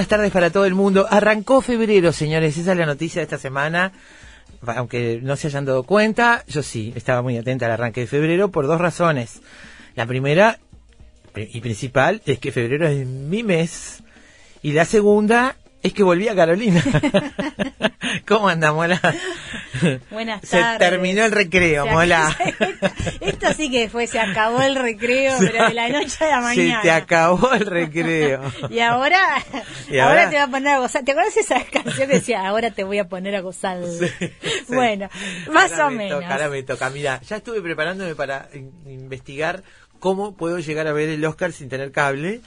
Buenas tardes para todo el mundo. Arrancó febrero, señores. Esa es la noticia de esta semana. Aunque no se hayan dado cuenta, yo sí estaba muy atenta al arranque de febrero por dos razones. La primera y principal es que febrero es mi mes. Y la segunda es que volví a Carolina. ¿Cómo anda, Mola? Buenas Se tardes. terminó el recreo, Mola. Esto sí que fue, se acabó el recreo, pero de la noche a la Se mañana. te acabó el recreo. Y ahora, Y ahora, ahora- te voy a poner a gozar. ¿Te acuerdas esa canción que decía, ahora te voy a poner a gozar? Sí. Bueno, más Ahora o me menos. Toca, ahora me toca. Mira, ya estuve preparándome para in- investigar cómo puedo llegar a ver el Oscar sin tener cable.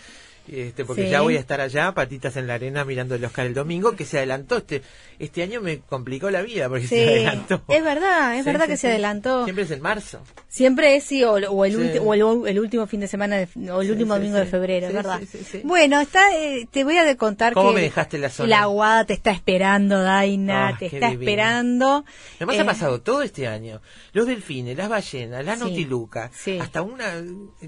Este, porque Sí. ya voy a estar allá, patitas en la arena, mirando el Oscar el domingo, que se adelantó. Este, este año me complicó la vida porque Sí, se adelantó. es verdad, es Sí, verdad que se adelantó. Siempre es en marzo. Siempre es, sí, o, o el, ulti- o el, el último fin de semana, de- o el último domingo de febrero, Sí, ¿verdad? Bueno, está, eh, te voy a contar ¿Cómo que me dejaste la zona? la aguada te está esperando, Daina, Ah, te está divino. esperando. Además Eh, ha pasado todo este año. Los delfines, las ballenas, la nautiluca, hasta una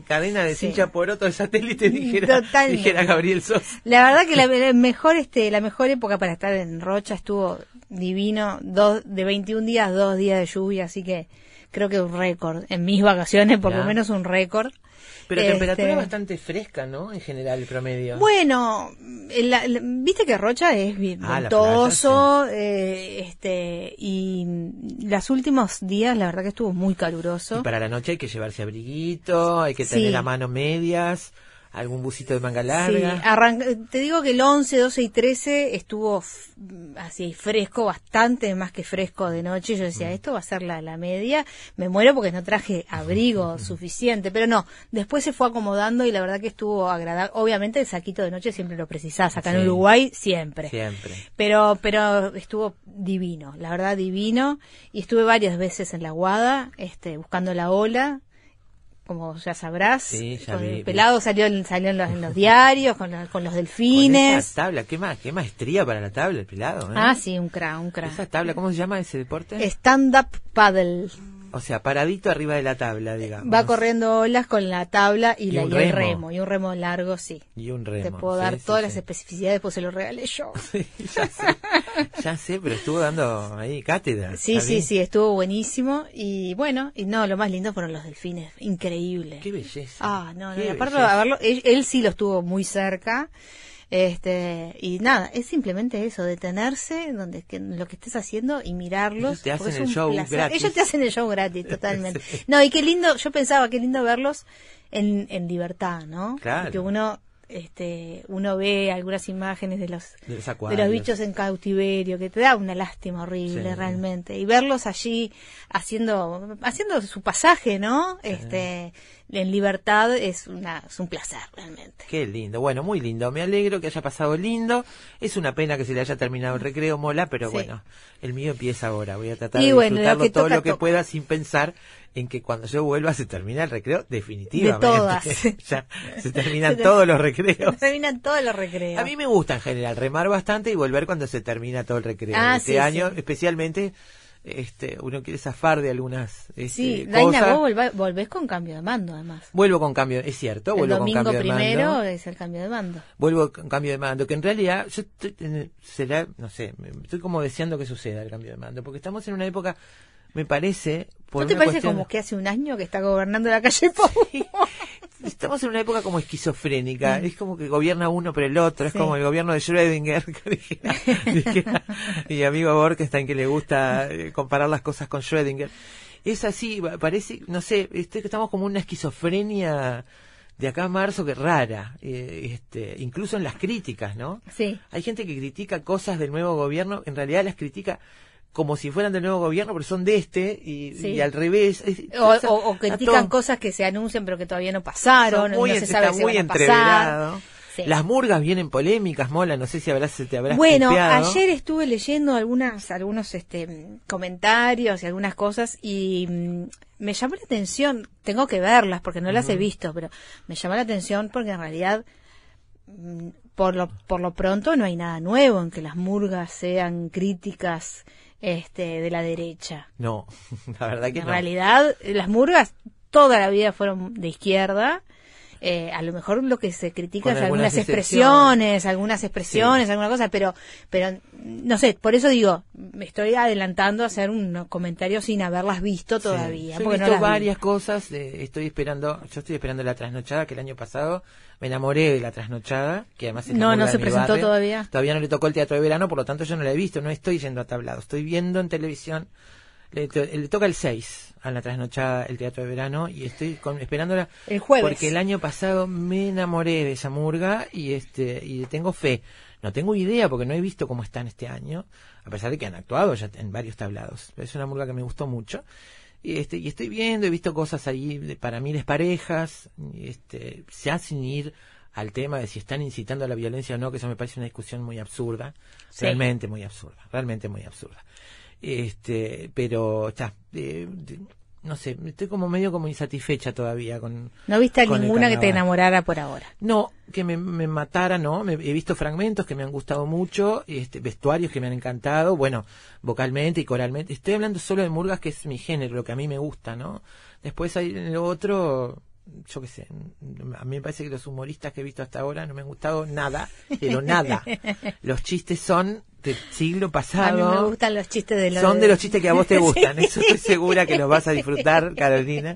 cadena de cincha por otro de satélite dijera, Dijera Gabriel Sos. La verdad que la, la mejor este la mejor época para estar en Rocha estuvo divino, dos de 21 días, dos días de lluvia, así que creo que un récord en mis vacaciones, por Ya. lo menos un récord. Pero Este, temperatura bastante fresca, ¿no? En general, el promedio. Bueno, la- la- viste que Rocha es Ah, ventoso, eh, este y los últimos días la verdad que estuvo muy Y caluroso. para la noche hay que llevarse abriguito, hay que Sí. tener a mano medias, algún busito de manga Sí, larga. arranca- te digo que el 11, 12 y 13 estuvo así fresco, bastante más que fresco de noche. Yo Mm. decía, esto va a ser la, la media. Me muero porque no traje abrigo suficiente, pero no, después se fue acomodando y la verdad que estuvo agradable. Obviamente el saquito de noche siempre lo precisás, acá en Sí. Uruguay siempre. Siempre. Pero, pero estuvo divino, la verdad divino. Y estuve varias veces en la Guada, este, buscando la ola, como ya sabrás. Sí, ya con vi, el vi. pelado salió, en- salió en, los, en los diarios, con, la- con los Con delfines. esa tabla, qué, ma- qué maestría para la tabla, el pelado. ¿eh? Ah, sí, un cra, un Esa cra. tabla, ¿cómo se llama ese deporte? Stand-up paddle. O sea, paradito arriba de la tabla, digamos. Va corriendo olas con la tabla y, Y la, un y el remo. Y un remo largo, sí. Y un remo. Te puedo sí, dar sí, todas sí. las especificidades, pues se lo regalé yo. Sí, ya sé. Ya sé, pero estuvo dando ahí cátedra. Sí, sí, sí, estuvo buenísimo. Y bueno, y no, lo más lindo fueron los delfines. Increíble. Qué belleza. Ah, no, no, aparte belleza. a verlo, él, él sí lo estuvo muy cerca. Este, y nada, es simplemente eso, detenerse donde que, lo que estés haciendo y mirarlos. Ellos te hacen es el un show placer. gratis. Ellos te hacen el show gratis, totalmente. Sí. No, y qué lindo, yo pensaba qué lindo verlos en, en libertad, ¿no? Claro. Que uno, este, uno ve algunas imágenes de los, De los de acuarios. los bichos en cautiverio, que te da una lástima horrible Sí. realmente. Y verlos allí haciendo, haciendo su pasaje, ¿no? Este, en libertad es una, es un placer realmente. Qué lindo, bueno, muy lindo. Me alegro que haya pasado lindo. Es una pena que se le haya terminado el recreo, mola, pero Sí. bueno, el mío empieza ahora. Voy a tratar Y de bueno, disfrutarlo todo toca, lo que toca. pueda sin pensar en que cuando yo vuelva se termina el recreo definitivamente. De todas. ya se terminan todos los recreos. Se terminan todos los recreos. A mí me gusta en general remar bastante y volver cuando se termina todo el recreo. Ah, este sí, año, sí. especialmente, este, uno quiere zafar de algunas este, Sí, cosas. Daina, vos volvés con cambio de mando, además. Vuelvo con cambio, es cierto, El vuelvo con domingo cambio de primero es el cambio de mando. Vuelvo con cambio de mando, que en realidad yo estoy, será, no sé, estoy como deseando que suceda el cambio de mando, porque estamos en una época, me parece, por ¿No te parece cuestión- como que hace un año que está gobernando la calle Pou? Estamos en una época como esquizofrénica, es como que gobierna uno pero el otro, es como el gobierno de Schrödinger, que dijera, dijera mi amigo Borkenstein que le gusta eh, comparar las cosas con Schrödinger. Es así, pa- parece, no sé, este, estamos como una esquizofrenia de acá a marzo que rara, eh, este, incluso en las críticas, ¿no? Sí. Hay gente que critica cosas del nuevo gobierno, en realidad las critica como si fueran del nuevo gobierno, pero son de este, y, Sí. y al revés. O, critican cosas que se anuncian pero que todavía no pasaron, muy, no se sabe está si muy van a pasar. entreverado. Sí. Las murgas vienen polémicas, Mola, no sé si habrás, te habrás Bueno, ayer estuve leyendo algunas, algunos este, comentarios y algunas cosas y mm, me llamó la atención, tengo que verlas porque no las he visto, pero me llamó la atención porque en realidad mm, por lo, por lo pronto no hay nada nuevo en que las murgas sean críticas este, de la derecha. No, la verdad que En no. realidad, las murgas toda la vida fueron de izquierda. Eh, a lo mejor lo que se critica Con es algunas expresiones, algunas expresiones, alguna cosa, pero, pero no sé, por eso digo, me estoy adelantando a hacer un comentario sin haberlas visto todavía. Sí. Yo he no visto vi. varias cosas, eh, estoy esperando, yo estoy esperando la trasnochada, que el año pasado me enamoré de la trasnochada, que además No, no se presentó barrio. todavía. Todavía no le tocó el teatro de verano, por lo tanto yo no la he visto, no estoy yendo a tablado, estoy viendo en televisión, le, to- le toca el 6 a la trasnochada el teatro de verano y estoy con, esperándola El jueves. porque el año pasado me enamoré de esa murga y este y tengo fe. No tengo idea porque no he visto cómo están este año, a pesar de que han actuado ya en varios tablados. Es una murga que me gustó mucho. Y, este, y estoy viendo, he visto cosas ahí de, para mí parejas, y este, ya sin ir al tema de si están incitando a la violencia o no, que eso me parece una discusión muy absurda, Sí. realmente muy absurda, realmente muy absurda. Este, pero está, eh, no sé, estoy como medio como insatisfecha todavía con No viste el ninguna que te enamorara por ahora. No, que me, me matara, no. Me- he visto fragmentos que me han gustado mucho, este, vestuarios que me han encantado, bueno, vocalmente y coralmente. Estoy hablando solo de murgas, que es mi género, lo que a mí me gusta, ¿no? Después hay lo otro, yo qué sé, a mí me parece que los humoristas que he visto hasta ahora no me han gustado nada, pero nada. Los chistes son del siglo A pasado. mí me gustan los chistes de los... Son de los chistes que a vos te gustan, Sí. eso estoy segura que los vas a disfrutar, Carolina,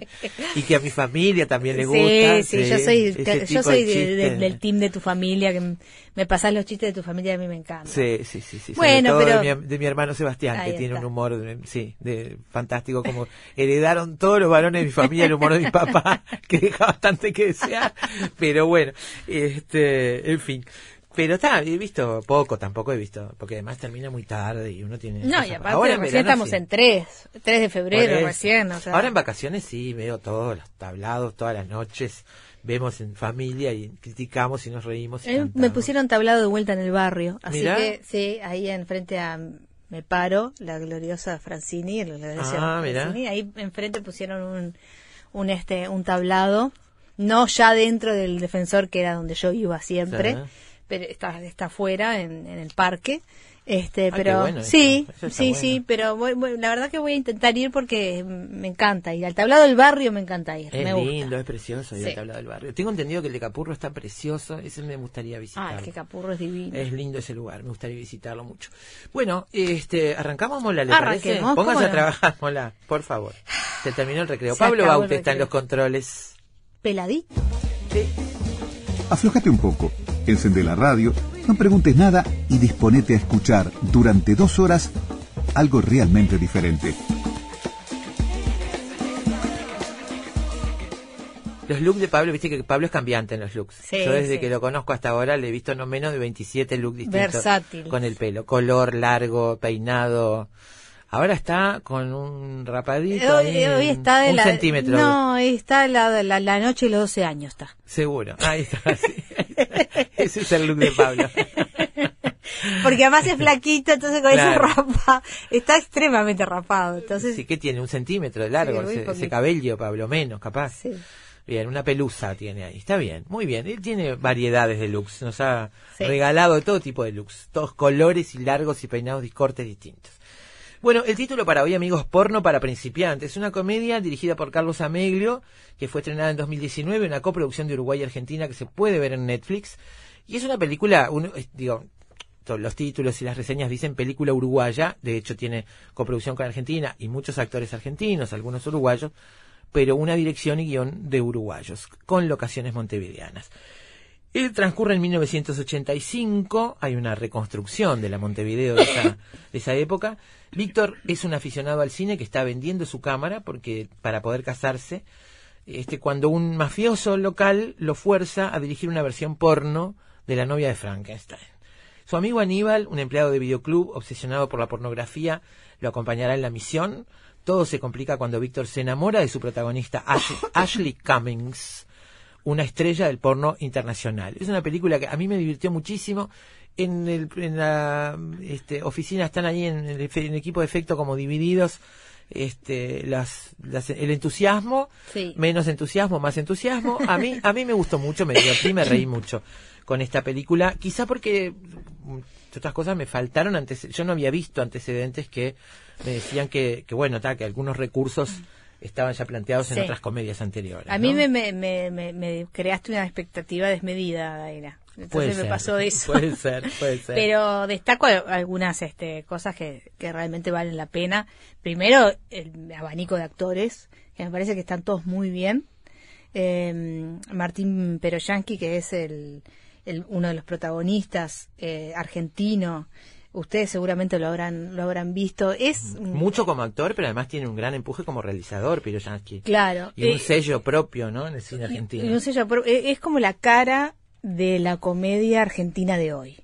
y que a mi familia también le Sí, gusta. sí, yo soy, yo soy de de- de- chistes. del team de tu familia, que me pasás los chistes de tu familia, a mí me encanta. Sí, sí, sí, sí. Bueno, Sobre todo pero- de, mi, de mi hermano Sebastián, que tiene está. un humor, de- sí, de fantástico, como heredaron todos los varones de mi familia el humor de mi papá, que deja bastante que desear, pero bueno, este, en fin. Pero está, he visto poco, tampoco he visto, porque además termina muy tarde y uno tiene... No, y aparte Ahora en recién verano estamos sí. en 3, 3 de febrero recién, o sea. Ahora en vacaciones sí, veo todos los tablados, todas las noches, vemos en familia y criticamos y nos reímos. y Eh, me pusieron tablado de vuelta en el barrio, así Mirá. que sí, ahí enfrente a Me Paro, la gloriosa Francini, la gloriosa Ah. Francini, ahí enfrente pusieron un, un este un tablado, no ya dentro del defensor que era donde yo iba siempre. Pero está está afuera en, en el parque. Este, Ah, qué pero bueno sí, eso sí, bueno. sí, pero voy- voy- la verdad que voy a intentar ir porque me encanta ir al tablado del barrio, me encanta ir, Es me gusta. lindo, es precioso ir Sí. al tablado del barrio. Tengo entendido que el de Capurro está precioso, ese me gustaría visitar. Ah, es que Capurro es divino. Es lindo ese lugar, me gustaría visitarlo mucho. Bueno, este, arrancamos, Mola, ¿le parece? ¿cómo a no? trabajar, Mola, por favor. Se terminó el recreo. Se Pablo el Baute está en recreo. los controles. Peladito. Aflojate un poco, encende la radio, no preguntes nada y disponete a escuchar durante dos horas algo realmente diferente. Los looks de Pablo, viste que Pablo es cambiante en los looks. Sí, Yo desde sí. que lo conozco hasta ahora le he visto no menos de 27 looks distintos. Versátil. Con el pelo, color, largo, peinado. Ahora está con un rapadito. Hoy, ahí, hoy está de un la, centímetro. No, está la, la, la noche y los 12 años está. Seguro. Ahí está. sí. Ese es el look de Pablo. Porque además es flaquito, entonces con esa Claro. ropa está extremadamente rapado. Entonces, Sí, que tiene un centímetro de largo Sí, ese, cabello, Pablo, menos, capaz. sí. Bien, una pelusa tiene ahí. Está bien, muy bien. Él tiene variedades de looks. Nos ha Sí. regalado todo tipo de looks. Todos colores y largos y peinados y cortes distintos. Bueno, el título para hoy, amigos, Porno para principiantes. Es una comedia dirigida por Carlos Ameglio, que fue estrenada en 2019, una coproducción de Uruguay y Argentina que se puede ver en Netflix. Y es una película, es- digo, los títulos y las reseñas dicen película uruguaya, de hecho tiene coproducción con Argentina y muchos actores argentinos, algunos uruguayos, pero una dirección y guion de uruguayos, con locaciones montevideanas. Él transcurre en 1985, hay una reconstrucción de la Montevideo de esa, de esa época. Víctor es un aficionado al cine que está vendiendo su cámara porque para poder casarse, este, cuando un mafioso local lo fuerza a dirigir una versión porno de la novia de Frankenstein. Su amigo Aníbal, un empleado de videoclub obsesionado por la pornografía, lo acompañará en la misión. Todo se complica cuando Víctor se enamora de su protagonista Ash- Ashley Cummings, una estrella del porno internacional. Es una película que a mí me divirtió muchísimo. En, el, en la este, oficina están ahí en el, efe- en el equipo de efecto como divididos este, las, las- el entusiasmo, Sí. menos entusiasmo, más entusiasmo. A mí, a mí me gustó mucho, me divertí, me reí mucho con esta película. Quizá porque, otras cosas, me faltaron antes, yo no había visto antecedentes que me decían que, que bueno, ta, que algunos recursos estaban ya planteados en Sí. otras comedias anteriores. A mí ¿no? me, me, me, me- creaste una expectativa desmedida, Daira. Entonces Puede me ser, pasó eso. Puede ser, puede ser. Pero destaco al- algunas este, cosas que, que realmente valen la pena. Primero, el abanico de actores, que me parece que están todos muy bien. Eh, Martín Peroyanqui, que es el, el- uno de los protagonistas eh, argentino. Ustedes seguramente lo habrán, lo habrán visto. Es Mucho como actor, pero además tiene un gran empuje como realizador, Piroyansky. claro. Y un eh, sello propio, ¿no? En el cine Y argentino. un sello eh, es como la cara de la comedia argentina de hoy.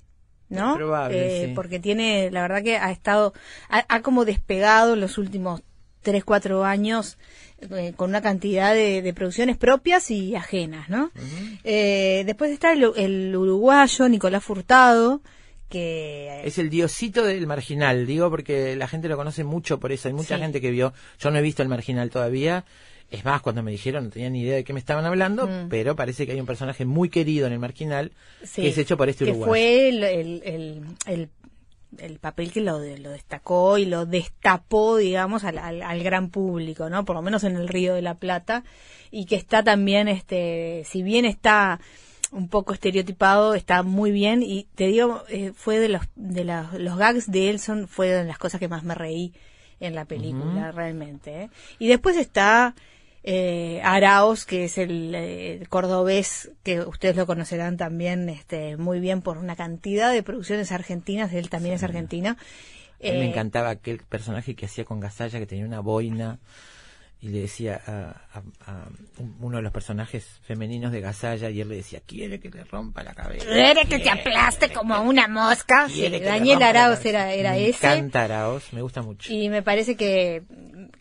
¿no? Probable, Eh, sí. Porque tiene, la verdad que ha estado, ha, ha como despegado en los últimos 3, 4 años eh, con una cantidad de, de producciones propias y ajenas, ¿no? Eh, después está el, el uruguayo Nicolás Furtado, que Es el diosito del marginal, digo, porque la gente lo conoce mucho por eso. Hay mucha Sí. gente que vio. Yo no he visto el marginal todavía. Es más, cuando me dijeron, no tenía ni idea de qué me estaban hablando, Mm. pero parece que hay un personaje muy querido en el marginal Sí, que es hecho por este que uruguayo. fue el, el, el, el- el papel que lo, lo destacó y lo destapó, digamos, al, al, al gran público, ¿no? Por lo menos en el Río de la Plata y que está también, este, si bien está un poco estereotipado, está muy bien y te digo, eh, fue de los de la- los gags de él son fue de las cosas que más me reí en la película realmente. ¿eh? Y después está eh, Araos, que es el, eh, cordobés, que ustedes lo conocerán también este, muy bien por una cantidad de producciones argentinas, él también es argentino. A mí me Eh, encantaba aquel personaje que hacía con Gasalla, que tenía una boina y le decía a, a- a un- uno de los personajes femeninos de Gasalla y él le decía, quiere que le rompa la cabeza. Quiere que te aplaste como una mosca. Sí, Daniel cabeza". era, era me ese. encanta Araos, me gusta mucho. Y me parece que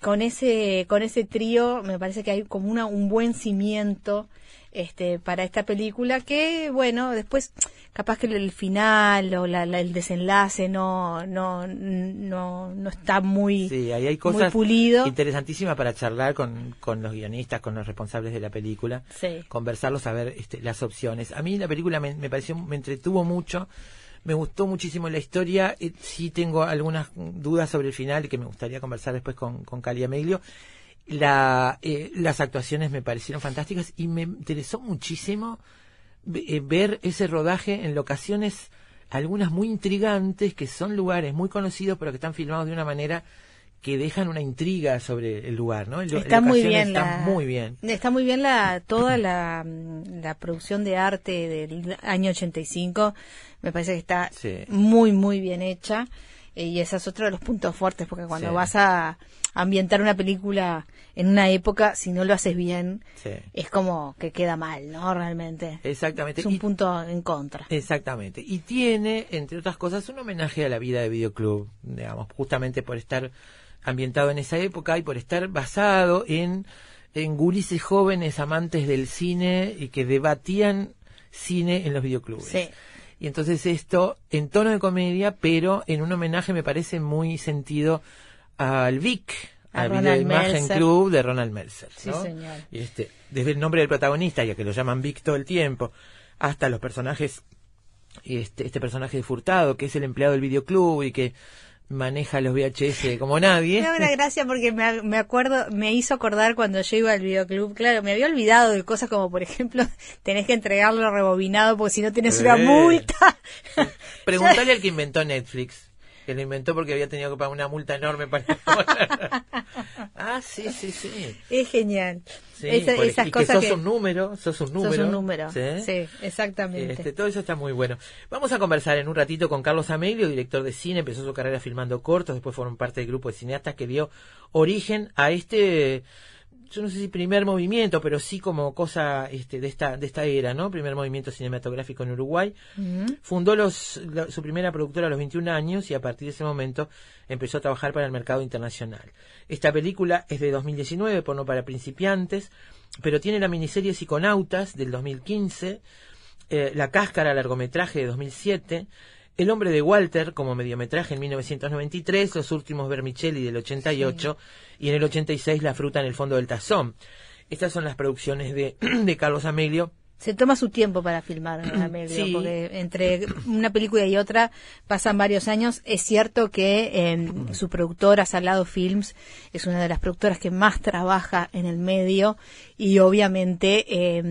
con ese con ese trío me parece que hay como una un buen cimiento este para esta película que bueno después capaz que el final o la- la- el desenlace no no no no está muy Sí, ahí hay muy cosas pulido interesantísimas para charlar con, con los guionistas, con los responsables de la película, Sí. conversarlos, a ver este, las opciones. A mí la película me, me pareció, me entretuvo mucho, me gustó muchísimo la historia, eh, sí tengo algunas dudas sobre el final que me gustaría conversar después con, con Cali Ameglio. La, eh, las actuaciones me parecieron fantásticas y me interesó muchísimo ver ese rodaje en locaciones algunas muy intrigantes que son lugares muy conocidos pero que están filmados de una manera que dejan una intriga sobre el lugar, ¿no? El- está muy bien están la, muy bien. está muy bien la toda la, mm, la producción de arte del año 85 me parece que está Sí. muy muy bien hecha eh, y ese es otro de los puntos fuertes porque cuando Sí. vas a ambientar una película en una época si no lo haces bien Sí. es como que queda mal no realmente Exactamente. es un Y- punto en contra Exactamente. Y tiene, entre otras cosas, un homenaje a la vida de videoclub, digamos, justamente por estar ambientado en esa época y por estar basado en, en gurises jóvenes amantes del cine y que debatían cine en los videoclubes. Sí. Y entonces esto en tono de comedia, pero en un homenaje me parece muy sentido al Vic, A imagen Meltzer. club de Ronald. Sí, ¿no? señor. Y este, desde el nombre del protagonista, ya que lo llaman Vic todo el tiempo, hasta los personajes, este, este personaje de Furtado, que es el empleado del videoclub y que maneja los VHS como nadie. Me da una gracia porque me, me acuerdo, me hizo acordar cuando yo iba al videoclub. Claro, me había olvidado de cosas como, por ejemplo, tenés que entregarlo rebobinado porque si no tienes una Eh. multa. Preguntale al que inventó Netflix. Que lo inventó porque había tenido que pagar una multa enorme para Ah, sí, sí, sí. es genial. Sí, Esa- por- esas y que cosas sos que, un número, sos un número. sos un número. ¿sí? Sí, exactamente. Este, todo eso está muy bueno. Vamos a conversar en un ratito con Carlos Amelio, director de cine, empezó su carrera filmando cortos, después fueron parte del grupo de cineastas que dio origen a este, yo no sé si primer movimiento, pero sí como cosa este, de esta de esta era, ¿no? Primer movimiento cinematográfico en Uruguay. Fundó los, la- su primera productora a los 21 años y a partir de ese momento empezó a trabajar para el mercado internacional. Esta película es de 2019, porno para principiantes, pero tiene la miniserie Psiconautas del 2015, eh, La Cáscara, largometraje de 2007, El hombre de Walter como mediometraje en 1993, Los últimos Vermicelli del 88 y en el 86 La fruta en el fondo del tazón. Estas son las producciones de, de Carlos Amelio. Se toma su tiempo para filmar, Amelio, Sí. porque entre una película y otra pasan varios años. Es cierto que eh, su productora, Salado Films, es una de las productoras que más trabaja en el medio y obviamente eh,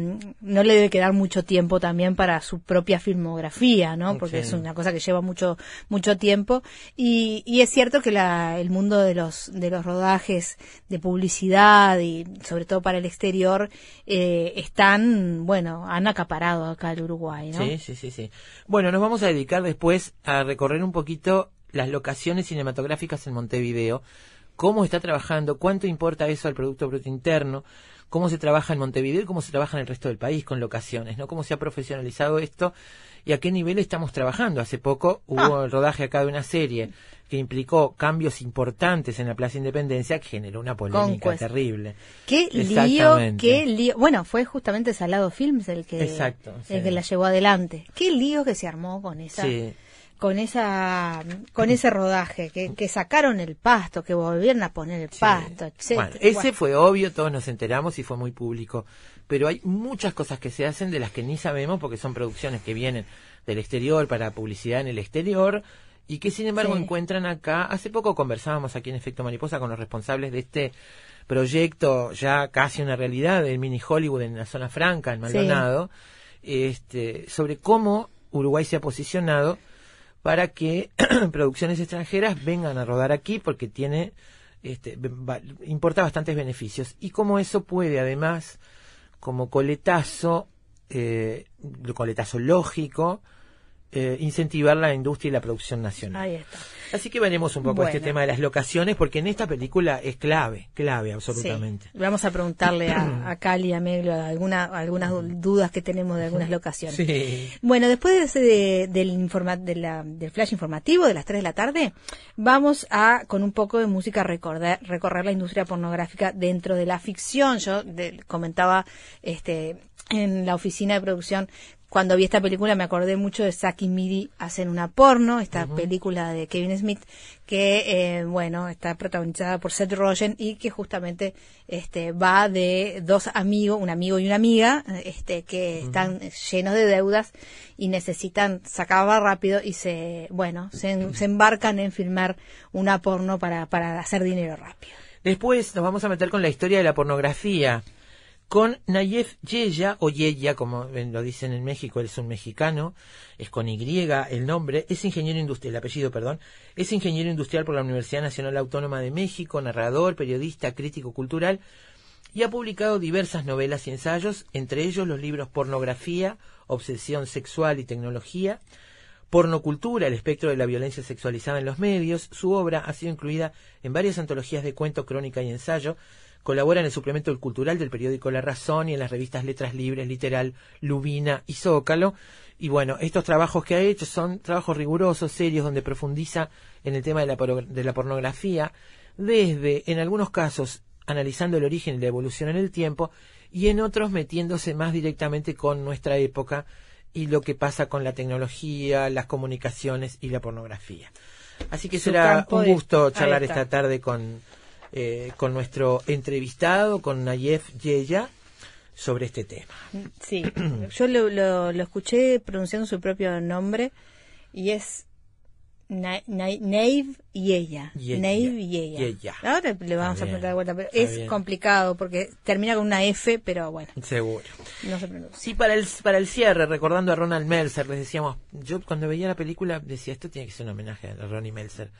no le debe quedar mucho tiempo también para su propia filmografía, ¿no? Porque es una cosa que lleva mucho mucho tiempo y, y es cierto que la, el mundo de los de los rodajes de publicidad y sobre todo para el exterior eh, están bueno han acaparado acá el Uruguay ¿no? Sí, sí, sí, sí. Bueno, nos vamos a dedicar después a recorrer un poquito las locaciones cinematográficas en Montevideo, cómo está trabajando, cuánto importa eso al Producto Bruto Interno, cómo se trabaja en Montevideo y cómo se trabaja en el resto del país con locaciones, ¿no? Cómo se ha profesionalizado esto y a qué nivel estamos trabajando. Hace poco hubo el rodaje acá de una serie que implicó cambios importantes en la Plaza Independencia que generó una polémica Conquest. terrible. qué lío qué lío bueno fue justamente Salado Films el que Exacto, el que la llevó adelante qué lío que se armó con esa Sí. Con esa con ese rodaje que, que sacaron el pasto que volvieron a poner el Sí. pasto etcétera Bueno, ese Bueno. fue obvio, todos nos enteramos y fue muy público. Pero hay muchas cosas que se hacen de las que ni sabemos porque son producciones que vienen del exterior para publicidad en el exterior y que sin embargo Sí. encuentran acá. Hace poco conversábamos aquí en Efecto Mariposa con los responsables de este proyecto ya casi una realidad del mini Hollywood en la zona franca, en Maldonado, este, sobre cómo Uruguay se ha posicionado para que producciones extranjeras vengan a rodar aquí porque tiene este, importa bastantes beneficios. Y cómo eso puede además como coletazo eh, coletazo lógico eh, incentivar la industria y la producción nacional ahí está así que veremos un poco este Bueno. tema de las locaciones porque en esta película es clave clave absolutamente Sí. Vamos a preguntarle a, a Cali y a Meglo alguna, algunas dudas que tenemos de algunas locaciones. sí Bueno, después de ese de- del, informa- de la- del flash informativo de las 3 de la tarde, vamos a, con un poco de música, recordar, recorrer la industria pornográfica dentro de la ficción. Yo de- comentaba este, en la oficina de producción, cuando vi esta película me acordé mucho de Saki Miri hacen una porno, esta película de Kevin Smith, que, eh, bueno, está protagonizada por Seth Rogen y que justamente este, va de dos amigos, un amigo y una amiga, este, que están llenos de deudas y necesitan sacarla rápido y se, bueno, se, se embarcan en filmar una porno para, para hacer dinero rápido. Después nos vamos a meter con la historia de la pornografía. Con Nayef Yeya, o Yeya, como eh, lo dicen en México, él es un mexicano, es con Y el nombre, es ingeniero industrial, el apellido, perdón, es ingeniero industrial por la Universidad Nacional Autónoma de México, narrador, periodista, crítico cultural, y ha publicado diversas novelas y ensayos, entre ellos los libros Pornografía, Obsesión Sexual y Tecnología, Pornocultura, el espectro de la violencia sexualizada en los medios. Su obra ha sido incluida en varias antologías de cuento, crónica y ensayo. Colabora en el suplemento del cultural del periódico La Razón y en las revistas Letras Libres, Literal, Lubina y Zócalo. Y bueno, estos trabajos que ha hecho son trabajos rigurosos, serios, donde profundiza en el tema de la, de la pornografía, desde, en algunos casos, analizando el origen y la evolución en el tiempo, y en otros metiéndose más directamente con nuestra época y lo que pasa con la tecnología, las comunicaciones y la pornografía. Así que Su será un gusto charlar esta tarde con, eh, con nuestro entrevistado, con Nayef Yeya, sobre este tema. Sí, yo lo, lo, lo escuché pronunciando su propio nombre y es Na- Na- Nave y ella. Ye- ella. Yeya. Ahora le vamos a preguntar de vuelta, pero es bien. complicado porque termina con una F, pero bueno, Seguro. no se pronuncia. Sí, para el, para el cierre, recordando a Ronald Melzer, les decíamos, yo cuando veía la película decía, esto tiene que ser un homenaje a Ronnie Melzer.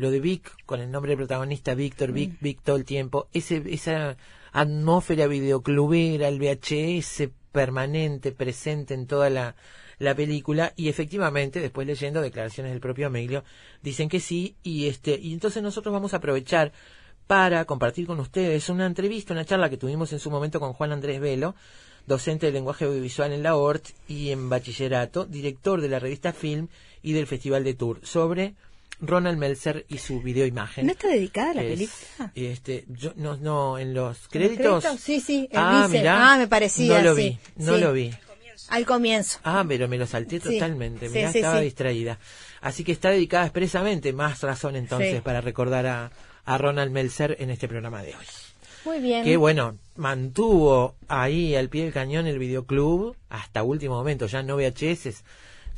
Lo de Vic, con el nombre del protagonista, Víctor, Vic, Vic todo el tiempo, ese, esa atmósfera videoclubera, el VHS permanente, presente en toda la, la película, y efectivamente, después leyendo declaraciones del propio Ameglio, dicen que sí, y este, y entonces nosotros vamos a aprovechar para compartir con ustedes una entrevista, una charla que tuvimos en su momento con Juan Andrés Velo, docente de lenguaje audiovisual en la ORT y en bachillerato, director de la revista Film y del Festival de Tour, sobre Ronald Melzer y su videoimagen. ¿No está dedicada la Es, película? Este, yo, no, no, en los ¿En los créditos. créditos? Sí, sí, Ah, dice- mirá. ah, me parecía, No lo sí, vi, no sí. lo vi. Al comienzo. Ah, pero me lo salté Sí, totalmente. Mirá, estaba distraída. Así que está dedicada expresamente, más razón entonces para recordar a, a Ronald Melzer en este programa de hoy. Muy bien. Que bueno, mantuvo ahí al pie del cañón el videoclub hasta último momento, ya no VHS,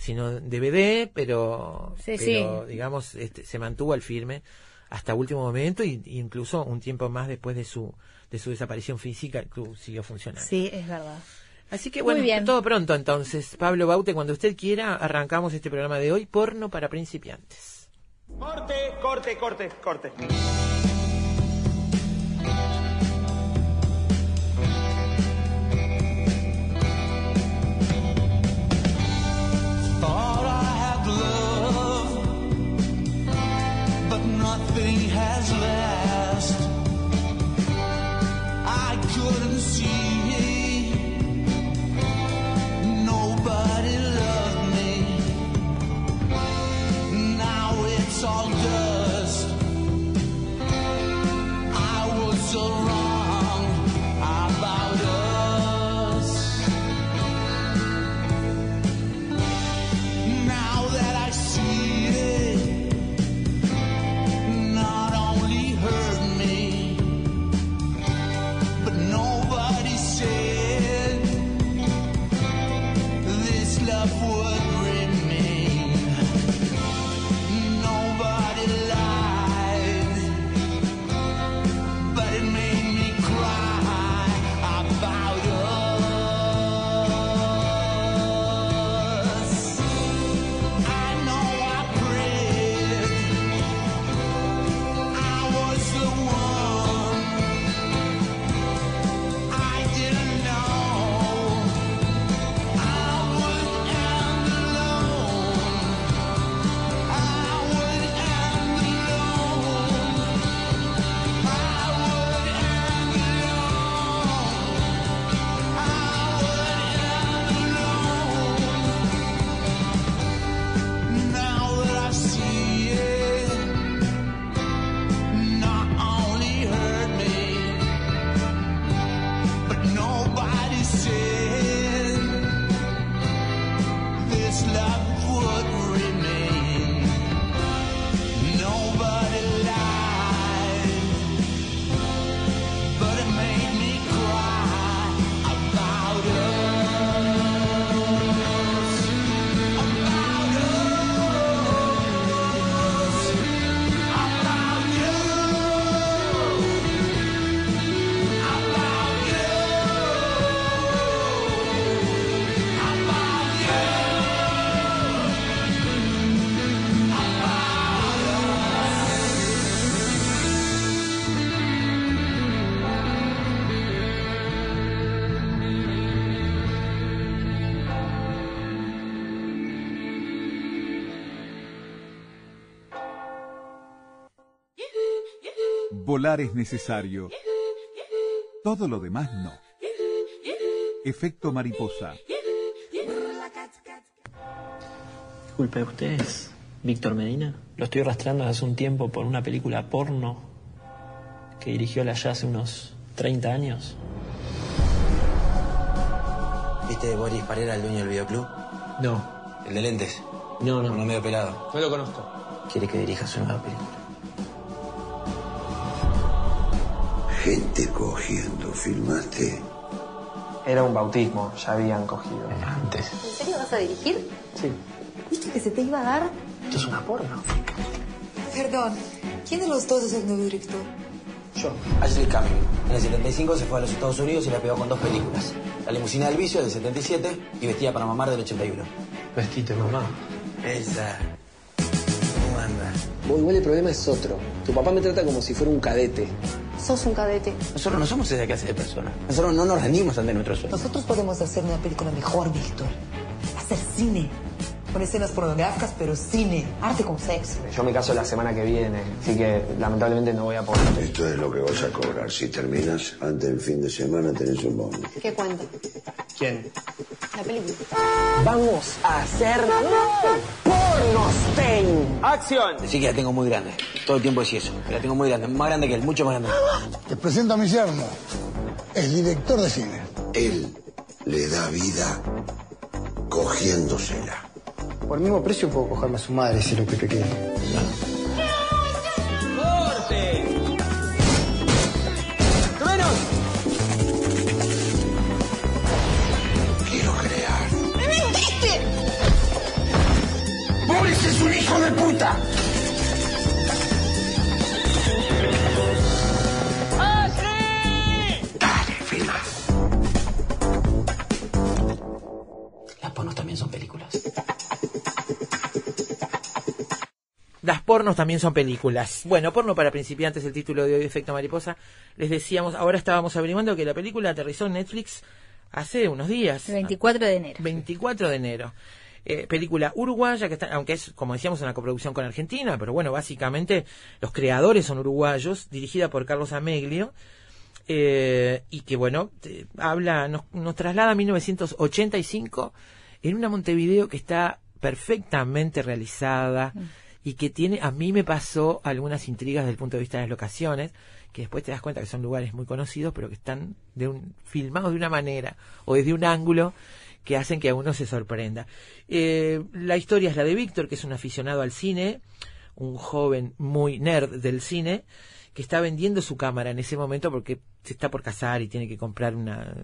sino DVD, pero, Sí, pero, sí. digamos, este, se mantuvo al firme hasta último momento y, y incluso un tiempo más después de su de su desaparición física el club siguió funcionando. Sí, es verdad. Así que Muy bueno, bien. todo pronto entonces. Pablo Baute, cuando usted quiera, arrancamos este programa de hoy, porno para principiantes. Corte, corte, corte, corte. Thought Es necesario. Todo lo demás no. Efecto mariposa. Disculpe, ¿usted es Víctor Medina? Lo estoy rastreando desde hace un tiempo por una película porno que dirigió la ya hace unos 30 años. ¿Viste Boris Parera, el dueño del videoclub? No, El de lentes. no, Uno no. medio pelado. No lo conozco. Quiere que dirija su nueva película. Gente cogiendo, ¿filmaste? Era un bautismo, ya habían cogido. Antes. ¿En serio vas a dirigir? Sí. ¿Viste que se te iba a dar? Esto es una porno. Perdón, ¿quién de los dos es el nuevo director? Yo. Ashley Cumming. En el 75 se fue a los Estados Unidos y la pegó con dos películas. La limusina del vicio del 77 y Vestida para mamar del 81. Vestite, mamá. Esa. ¿Cómo anda? Vos igual el problema es otro. Tu papá me trata como si fuera un cadete. Sos un cadete. Nosotros no somos esa clase de personas. Nosotros no nos rendimos ante nuestros sueños. Nosotros podemos hacer una película mejor, Víctor. Hacer cine. Con escenas pornográficas, pero cine. Arte con sexo. Yo me caso la semana que viene, así que lamentablemente no voy a poder. Esto es lo que vas a cobrar. Si terminas antes del fin de semana tenés un bono. ¿Qué cuento? ¿Quién? La película. Vamos a hacer pornostain. ¡Acción! Decí que la tengo muy grande. Todo el tiempo decís eso. Que la tengo muy grande. Más grande que él. Mucho más grande. Te presento a mi yerno, el director de cine. Él le da vida cogiéndosela. Por el mismo precio puedo cogerme a su madre si es lo que te quiere. Quiero crear. ¡Me mentiste! ¡Boris es un hijo de puta! Pornos también son películas. Bueno, porno para principiantes, el título de hoy, Efecto Mariposa. Les decíamos, ahora estábamos averiguando que la película aterrizó en Netflix hace unos días. El 24 de enero. 24 de enero. Eh, película uruguaya, que está, aunque es, como decíamos, una coproducción con Argentina, pero bueno, básicamente los creadores son uruguayos, dirigida por Carlos Ameglio, eh, y que bueno, te- habla, nos, nos traslada a 1985 en una Montevideo que está perfectamente realizada y que tiene, a mí me pasó algunas intrigas desde el punto de vista de las locaciones, que después te das cuenta que son lugares muy conocidos, pero que están de un, filmados de una manera o desde un ángulo que hacen que a uno se sorprenda. Eh, la historia es la de Víctor, que es un aficionado al cine, un joven muy nerd del cine, que está vendiendo su cámara en ese momento porque se está por casar y tiene que comprar una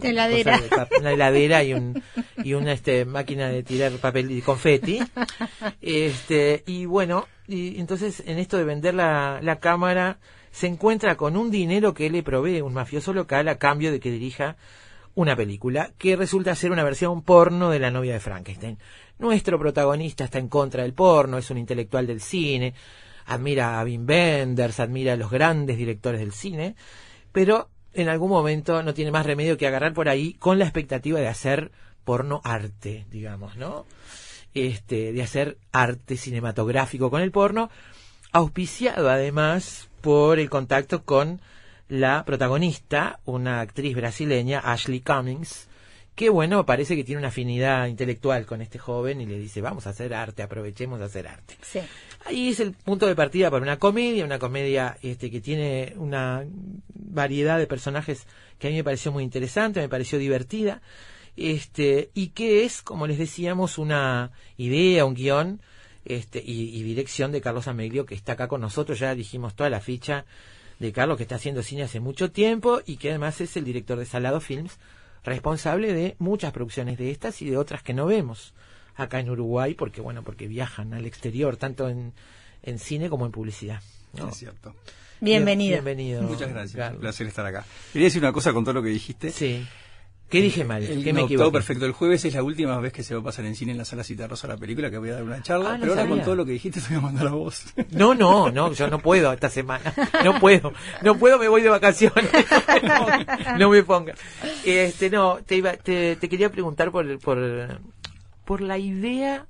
Heladera. una heladera y un y una este máquina de tirar papel y confeti este y bueno y entonces en esto de vender la, la cámara se encuentra con un dinero que le provee un mafioso local a cambio de que dirija una película que resulta ser una versión porno de la novia de Frankenstein. Nuestro protagonista está en contra del porno, es un intelectual del cine, admira a Wim Wenders, admira a los grandes directores del cine, pero en algún momento no tiene más remedio que agarrar por ahí con la expectativa de hacer porno arte, digamos, ¿no? Este, de hacer arte cinematográfico con el porno, auspiciado además por el contacto con la protagonista, una actriz brasileña, Ashley Cummings, que bueno, parece que tiene una afinidad intelectual con este joven y le dice, vamos a hacer arte, aprovechemos de hacer arte. Sí. Ahí es el punto de partida para una comedia, una comedia este, que tiene una variedad de personajes que a mí me pareció muy interesante, me pareció divertida, este, y que es, como les decíamos, una idea, un guion este, y, y dirección de Carlos Ameglio, que está acá con nosotros, ya dijimos toda la ficha de Carlos, que está haciendo cine hace mucho tiempo y que además es el director de Salado Films, responsable de muchas producciones de estas y de otras que no vemos acá en Uruguay, porque bueno, porque viajan al exterior, tanto en, en cine como en publicidad. ¿no? Es cierto. Bienvenido. Bien- bienvenido. Muchas gracias. Carlos. Un placer estar acá. Quería decir una cosa con todo lo que dijiste. Sí. ¿Qué dije mal? El- ¿Qué me no, equivoqué? todo perfecto. El jueves es la última vez que se va a pasar en cine en la sala Cita Rosa la película, que voy a dar una charla. Ah, no pero ahora con todo lo que dijiste te voy a mandar a vos. No, no, no, yo no puedo esta semana. No puedo. No puedo, me voy de vacaciones. No, no me ponga. Este, no, te iba, te, te quería preguntar por, por, por la idea.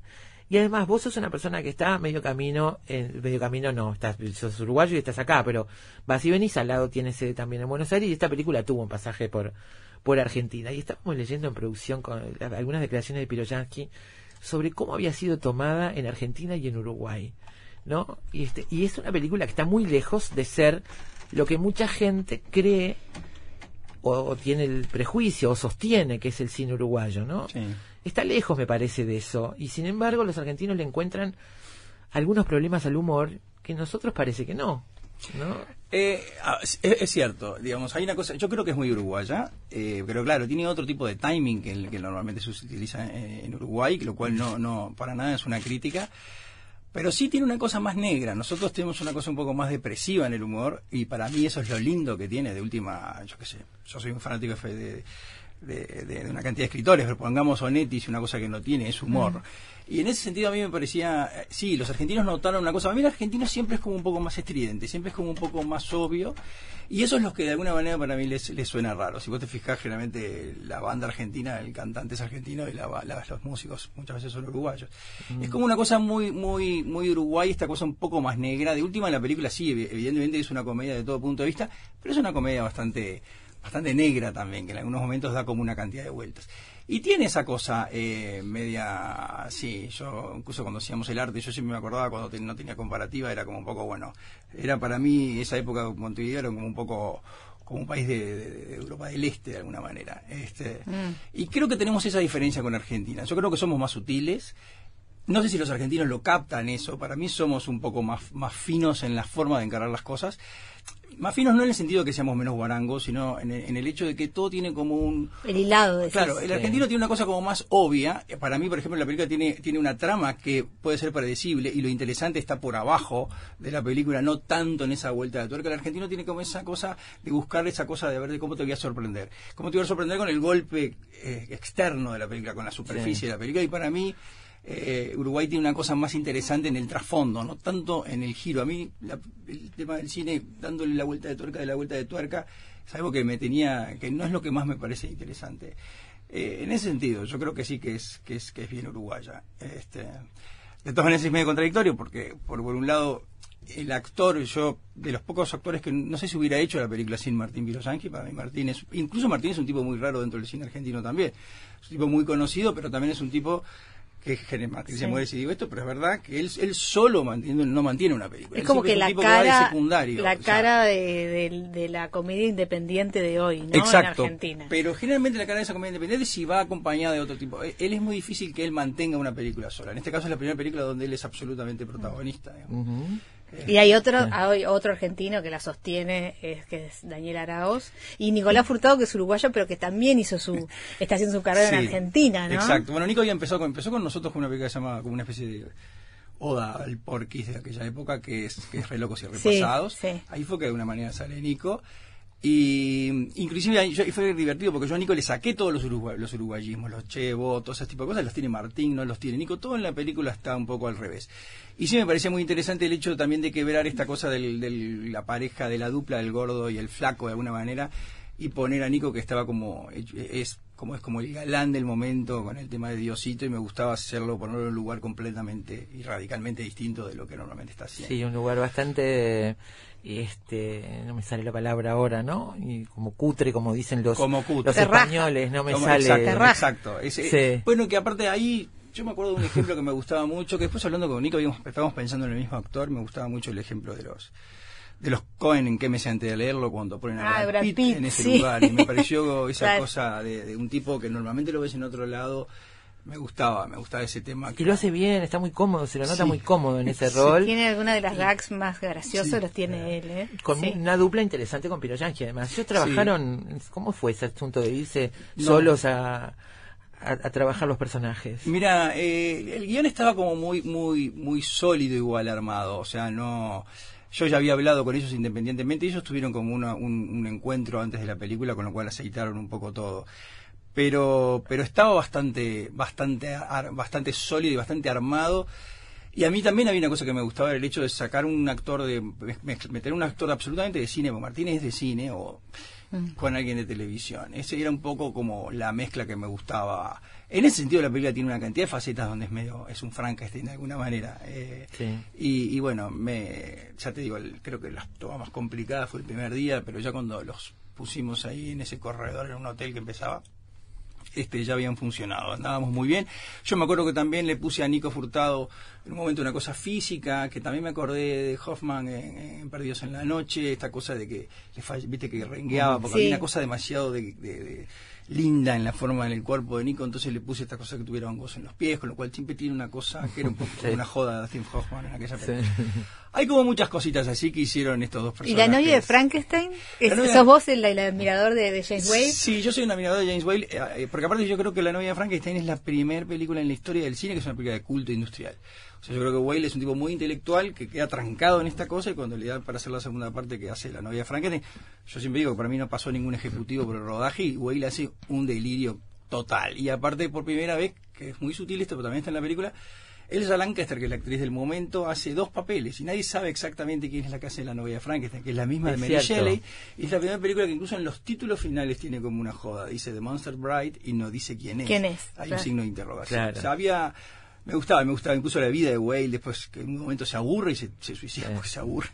Y además, vos sos una persona que está medio camino, en medio camino no, estás, sos uruguayo y estás acá, pero vas y venís, al lado tienes sede también en Buenos Aires y esta película tuvo un pasaje por, por Argentina. Y estábamos leyendo en producción con algunas declaraciones de Piroyansky sobre cómo había sido tomada en Argentina y en Uruguay. ¿no? Y, este, y es una película que está muy lejos de ser lo que mucha gente cree o, o tiene el prejuicio o sostiene que es el cine uruguayo, ¿no? Sí. Está lejos, me parece, de eso. Y sin embargo, los argentinos le encuentran algunos problemas al humor que nosotros parece que no. ¿no? Eh, es, es cierto, digamos, hay una cosa, yo creo que es muy uruguaya, eh, pero claro, tiene otro tipo de timing que, el que normalmente se utiliza en, en Uruguay, lo cual no, no, para nada es una crítica. Pero sí tiene una cosa más negra. Nosotros tenemos una cosa un poco más depresiva en el humor y para mí eso es lo lindo que tiene de última, yo qué sé, yo soy un fanático de, de, de, de una cantidad de escritores, pero pongamos Onetti, una cosa que no tiene es humor. Y en ese sentido a mí me parecía, eh, sí, los argentinos notaron una cosa, a mí el argentino siempre es como un poco más estridente, siempre es como un poco más obvio, y eso es lo que de alguna manera para mí les, les suena raro. Si vos te fijas, generalmente la banda argentina, el cantante es argentino y la, la, los músicos muchas veces son uruguayos. Mm. Es como una cosa muy, muy, muy uruguay, esta cosa un poco más negra. De última, la película sí, evidentemente es una comedia de todo punto de vista, pero es una comedia bastante bastante negra también, que en algunos momentos da como una cantidad de vueltas. Y tiene esa cosa eh, media, sí, yo incluso cuando hacíamos el arte, yo siempre me acordaba cuando no tenía comparativa, era como un poco, bueno, era para mí esa época de Montevideo era como un poco como un país de, de, de, Europa del Este de alguna manera. Este, mm. Y creo que tenemos esa diferencia con Argentina. Yo creo que somos más sutiles. No sé si los argentinos lo captan eso. Para mí somos un poco más, más finos en la forma de encarar las cosas más finos no en el sentido de que seamos menos guarangos, sino en el, en el, hecho de que todo tiene como un... El hilado. De claro, el argentino tiene una cosa como más obvia. Para mí, por ejemplo, la película tiene, tiene una trama que puede ser predecible y lo interesante está por abajo de la película, no tanto en esa vuelta de tuerca. El argentino tiene como esa cosa de buscar esa cosa de ver de cómo te voy a sorprender. Cómo te voy a sorprender con el golpe eh, externo de la película, con la superficie sí. de la película. Y para mí eh, Uruguay tiene una cosa más interesante en el trasfondo, no tanto en el giro. A mí la, el tema del cine, dándole la vuelta de tuerca de la vuelta de tuerca, es algo que me tenía, que no es lo que más me parece interesante. Eh, en ese sentido, yo creo que sí que es que es que es bien uruguaya. Este, de todas maneras es medio contradictorio porque por, un lado el actor, yo, de los pocos actores que no sé si hubiera hecho la película sin Martín Virosanqui, para mí Martín es, incluso Martín es un tipo muy raro dentro del cine argentino también. Es un tipo muy conocido, pero también es un tipo que es Martín sí. muere si digo esto, pero es verdad que él, él solo mantiene, no mantiene una película. Es como que es la cara, que la cara de, de, de, la comedia independiente de hoy, ¿no? Exacto, en Argentina. Pero generalmente la cara de esa comedia independiente si va acompañada de otro tipo. Él es muy difícil que él mantenga una película sola. En este caso es la primera película donde él es absolutamente protagonista. Uh -huh. Y hay otro, hay otro argentino que la sostiene, es que es Daniel Araoz, y Nicolás Furtado, que es uruguayo, pero que también hizo su, está haciendo su carrera sí, en Argentina, ¿no? Exacto. Bueno, Nico ya empezó con, empezó con nosotros con una película que se llama como una especie de oda al porquis de aquella época, que es, que es Re Locos y Repasados. Sí, sí. Ahí fue que de una manera sale Nico. Y inclusive y fue divertido porque yo a Nico le saqué todos los, uruguay, los uruguayismos, los chevo, todo ese tipo de cosas, los tiene Martín, no los tiene Nico, todo en la película está un poco al revés. Y sí me parecía muy interesante el hecho también de quebrar esta cosa de la pareja, de la dupla del gordo y el flaco de alguna manera, y poner a Nico que estaba como, es como es como el galán del momento con el tema de Diosito y me gustaba hacerlo, ponerlo en un lugar completamente y radicalmente distinto de lo que normalmente está haciendo. Sí, un lugar bastante este no me sale la palabra ahora no y como cutre como dicen los como los españoles no me como, sale exacto, exacto. Sí. bueno que aparte ahí yo me acuerdo de un ejemplo que me gustaba mucho que después hablando con Nico estábamos pensando en el mismo actor me gustaba mucho el ejemplo de los de los Cohen en qué me antes de leerlo cuando ponen a ah, Brad, Pitt, Pitt, en ese sí. lugar y me pareció esa cosa de, de, un tipo que normalmente lo ves en otro lado me gustaba, me gustaba ese tema. Que lo hace bien, está muy cómodo, se lo nota sí. muy cómodo en ese rol. Tiene alguna de las gags más graciosos, sí. los tiene él, ¿eh? Con sí. una dupla interesante con Piroyanqui, además. Ellos trabajaron, ¿cómo fue ese asunto de irse no. solos a, a, a, trabajar los personajes? Mira, eh, el guion estaba como muy, muy, muy sólido igual armado, o sea, no yo ya había hablado con ellos independientemente, ellos tuvieron como una, un, un, encuentro antes de la película, con lo cual aceitaron un poco todo pero pero estaba bastante bastante bastante sólido y bastante armado y a mí también había una cosa que me gustaba el hecho de sacar un actor de meter un actor absolutamente de cine, Martínez es de cine o mm. con alguien de televisión. Ese era un poco como la mezcla que me gustaba. En ese sentido la película tiene una cantidad de facetas donde es medio es un Frankenstein de alguna manera. Eh, sí. y, y, bueno, me ya te digo, el, creo que la toma más complicada fue el primer día, pero ya cuando los pusimos ahí en ese corredor en un hotel que empezaba este, ya habían funcionado, andábamos muy bien. Yo me acuerdo que también le puse a Nico Furtado en un momento una cosa física, que también me acordé de Hoffman en, en Perdidos en la Noche, esta cosa de que, le viste, que rengueaba, porque Sí. había una cosa demasiado de, de- de- linda en la forma, en el cuerpo de Nico, entonces le puse esta cosa que tuviera hongos en los pies, con lo cual siempre tiene una cosa que era un poco como una joda de Tim Hoffman en aquella película. Hay como muchas cositas así que hicieron estos dos ¿Y personajes. la novia de Frankenstein? ¿Es- novia- ¿Sos vos el, el admirador de, de James Whale? Sí, yo soy un admirador de James Whale, eh, eh, porque aparte yo creo que La novia de Frankenstein es la primera película en la historia del cine que es una película de culto industrial. O sea, yo creo que Whale es un tipo muy intelectual que queda trancado en esta cosa y cuando le da para hacer la segunda parte que hace La novia de Frankenstein, yo siempre digo que para mí no pasó ningún ejecutivo por el rodaje y Whale hace un delirio total. Y aparte por primera vez, que es muy sutil esto, pero también está en la película, Elsa Lancaster, que es la actriz del momento, hace dos papeles y nadie sabe exactamente quién es la que hace la novia de Frankenstein, que es la misma Es de Mary cierto. Shelley. Y es la primera película que incluso en los títulos finales tiene como una joda. Dice The Monster Bride y no dice quién es. ¿Quién es? Hay Claro. un signo de interrogación. Claro. O sea, había... Me gustaba, me gustaba incluso la vida de Whale, después que en un momento se aburre y se, se suicida porque se aburre.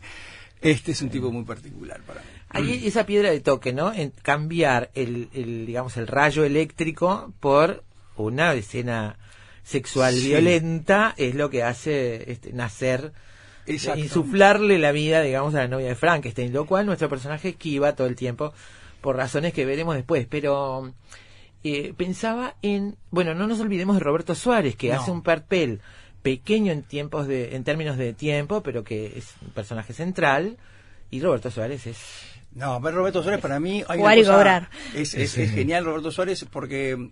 Este es un tipo muy particular para mí. Hay esa piedra de toque, ¿no? En cambiar el, el, digamos, el rayo eléctrico por una escena sexual Sí. violenta es lo que hace este, nacer, insuflarle la vida, digamos, a la novia de Frankenstein, lo cual nuestro personaje esquiva todo el tiempo por razones que veremos después, pero eh, pensaba en, bueno, no nos olvidemos de Roberto Suárez, que No. hace un papel pequeño en tiempos de, en términos de tiempo, pero que es un personaje central, y Roberto Suárez es No, pero Roberto Suárez para mí hay una y cosa- cobrar. Es, es- es genial Roberto Suárez porque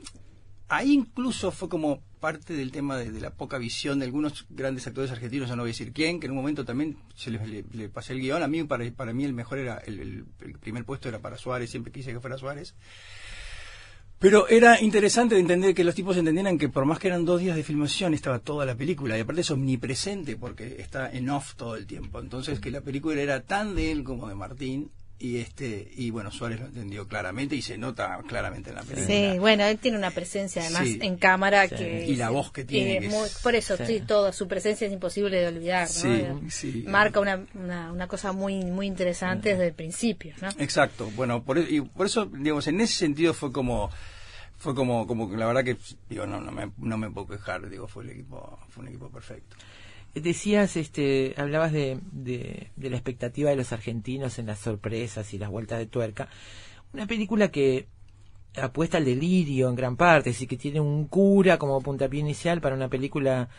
ahí incluso fue como parte del tema de, la poca visión de algunos grandes actores argentinos, ya no voy a decir quién, que en un momento también se le, le pasé el guion. A mí, para, para mí el mejor era, el, el- el primer puesto era para Suárez, siempre quise que fuera Suárez. Pero era interesante de entender que los tipos entendieran que por más que eran dos días de filmación estaba toda la película y aparte es omnipresente porque está en off todo el tiempo. Entonces que la película era tan de él como de Martín y este y bueno Suárez lo entendió claramente y se nota claramente en la película. Sí, bueno, él tiene una presencia además Sí. en cámara Sí. que... Y la voz que tiene, que es- muy- por eso, Sí. sí, todo, su presencia es imposible de olvidar, ¿no? Sí, sí. Marca una, una, una cosa muy muy interesante desde el principio, ¿no? Exacto. Bueno, por, e- y por eso digamos en ese sentido fue como fue como como que la verdad que digo no no me, no me puedo quejar digo fue el equipo fue un equipo perfecto. Decías, este, hablabas de, de, de la expectativa de los argentinos en las sorpresas y las vueltas de tuerca. Una película que apuesta al delirio en gran parte, así que tiene un cura como puntapié inicial para una película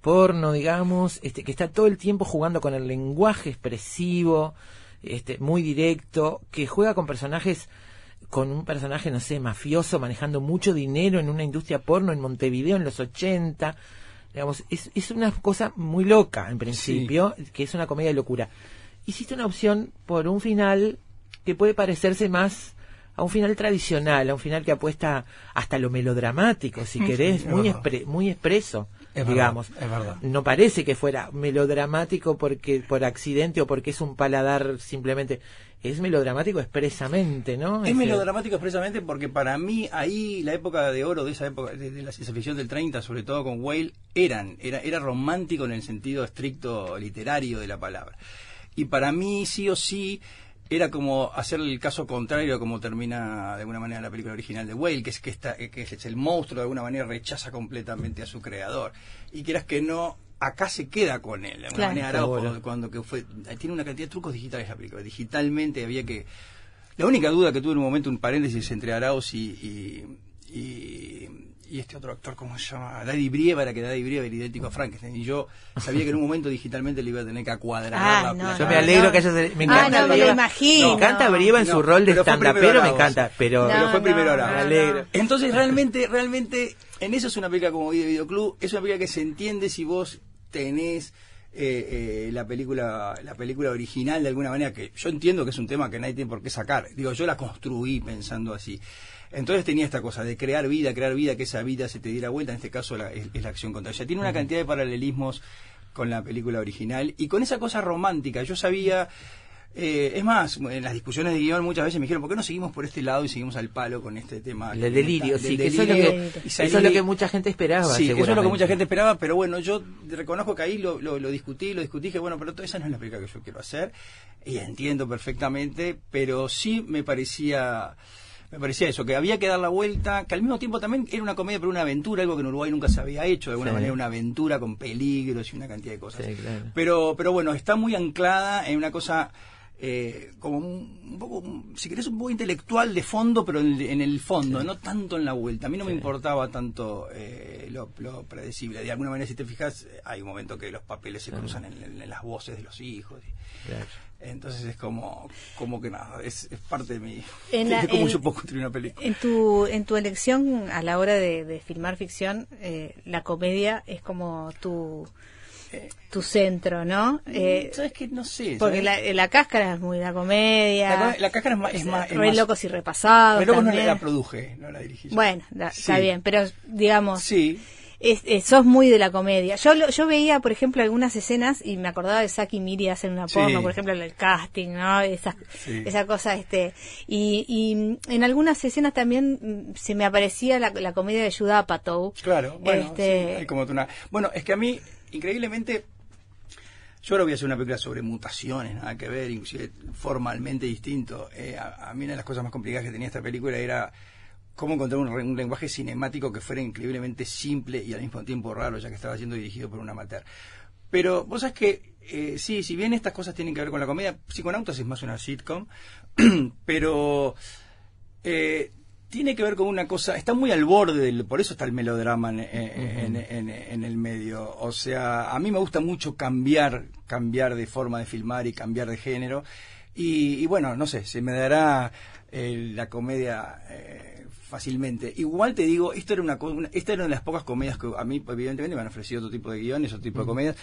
porno, digamos, este, que está todo el tiempo jugando con el lenguaje expresivo, este, muy directo, que juega con personajes con un personaje, no sé, mafioso, manejando mucho dinero en una industria porno en Montevideo en los 80. Digamos, es, es una cosa muy loca en principio, que es una comedia de locura. Hiciste una opción por un final que puede parecerse más a un final tradicional, a un final que apuesta hasta lo melodramático, si querés, muy, expre- muy expreso, Es verdad, digamos. es verdad. No parece que fuera melodramático porque por accidente o porque es un paladar simplemente. Es melodramático expresamente, ¿no? Es Ese- melodramático expresamente porque para mí ahí la época de oro de esa época, de, de la ciencia ficción del 30, sobre todo con Whale, eran, era, era romántico en el sentido estricto literario de la palabra. Y para mí sí o sí era como hacer el caso contrario a como termina de alguna manera la película original de Whale, que es que, está, que es el monstruo de alguna manera rechaza completamente a su creador. Y quieras que no, acá se queda con él, de alguna Claro. manera Araujo, cuando que fue, tiene una cantidad de trucos digitales la película. Digitalmente había que la única duda que tuve en un momento, un paréntesis entre Arauz y, y, y- y este otro actor, ¿cómo se llama? Daddy Brieva, era que Daddy Brieva era idéntico a Frankenstein. Y yo sabía que en un momento digitalmente le iba a tener que acuadrar Ah, la no, plata. Yo me alegro no. que haya me Ah, encanta no, me lo Brieva. imagino. Me encanta Brieva en No, su rol de stand pero me encanta, pero Pero fue No, primero alegro. Entonces realmente, realmente, en eso es una película como Video Videoclub, es una película que se entiende si vos tenés eh, eh, la película la película original de alguna manera, que yo entiendo que es un tema que nadie tiene por qué sacar. Digo, yo la construí pensando así. Entonces tenía esta cosa de crear vida, crear vida, que esa vida se te diera vuelta, en este caso la- es, es la acción contra ella. Tiene una cantidad de paralelismos con la película original y con esa cosa romántica. Yo sabía... Eh, es más, en las discusiones de guion muchas veces me dijeron, ¿por qué no seguimos por este lado y seguimos al palo con este tema? El delirio, del sí, que eso es lo que, Y eso es salí- lo que mucha gente esperaba. Sí, eso es lo que mucha gente esperaba, pero bueno, yo reconozco que ahí lo, lo, lo discutí, lo discutí, que bueno, pero esa no es la película que yo quiero hacer, y entiendo perfectamente, pero sí me parecía me parecía eso, que había que dar la vuelta, que al mismo tiempo también era una comedia, pero una aventura, algo que en Uruguay nunca se había hecho, de alguna Sí. manera una aventura con peligros y una cantidad de cosas. Sí, claro. Pero, pero bueno, está muy anclada en una cosa eh, como un, un poco, si querés, un poco intelectual de fondo, pero en, en el fondo, no tanto en la vuelta. A mí no me importaba tanto eh, lo, lo predecible. De alguna manera, si te fijas, hay un momento que los papeles se cruzan en, en- en las voces de los hijos. y- Claro. Entonces es como, como que nada, es, es parte de mi... En la- cómo en- yo puedo construir una película. En tu, en tu elección a la hora de, de filmar ficción, eh, la comedia es como tu, tu centro, ¿no? Eh, ¿Sabes qué? No sé. porque la, la cáscara es muy la comedia. La cáscara es más- es más- es locos y repasados. Pero no la produje, no la dirigí yo. Bueno, da- está bien, pero digamos, Sí. Es- es- sos muy de la comedia. Yo lo- yo veía, por ejemplo, algunas escenas y me acordaba de Saki y Miri hacen una Sí. porno, por ejemplo, el casting, ¿no? Esa, Sí. esa cosa, este. Y, y en algunas escenas también mm, se me aparecía la, la comedia de Judah Apatow. Claro, bueno, Este- sí, hay como una... Bueno, es que a mí, increíblemente, yo ahora voy a hacer una película sobre mutaciones, nada que ver, inclusive formalmente distinto. Eh, a, a mí una de las cosas más complicadas que tenía esta película era cómo encontrar un, lenguaje cinemático que fuera increíblemente simple y al mismo tiempo raro, ya que estaba siendo dirigido por un amateur. Pero vos sabés que, eh, sí, si bien estas cosas tienen que ver con la comedia, Psiconautas es más una sitcom, pero eh, tiene que ver con una cosa, está muy al borde, del, por eso está el melodrama en, en- en- en el medio. O sea, a mí me gusta mucho cambiar, cambiar de forma de filmar y cambiar de género. Y, y bueno, no sé, se me dará eh, la comedia eh, fácilmente. Igual te digo, esto era una, una- esta era una de las pocas comedias que a mí, evidentemente, me han ofrecido otro tipo de guiones, otro tipo de comedias.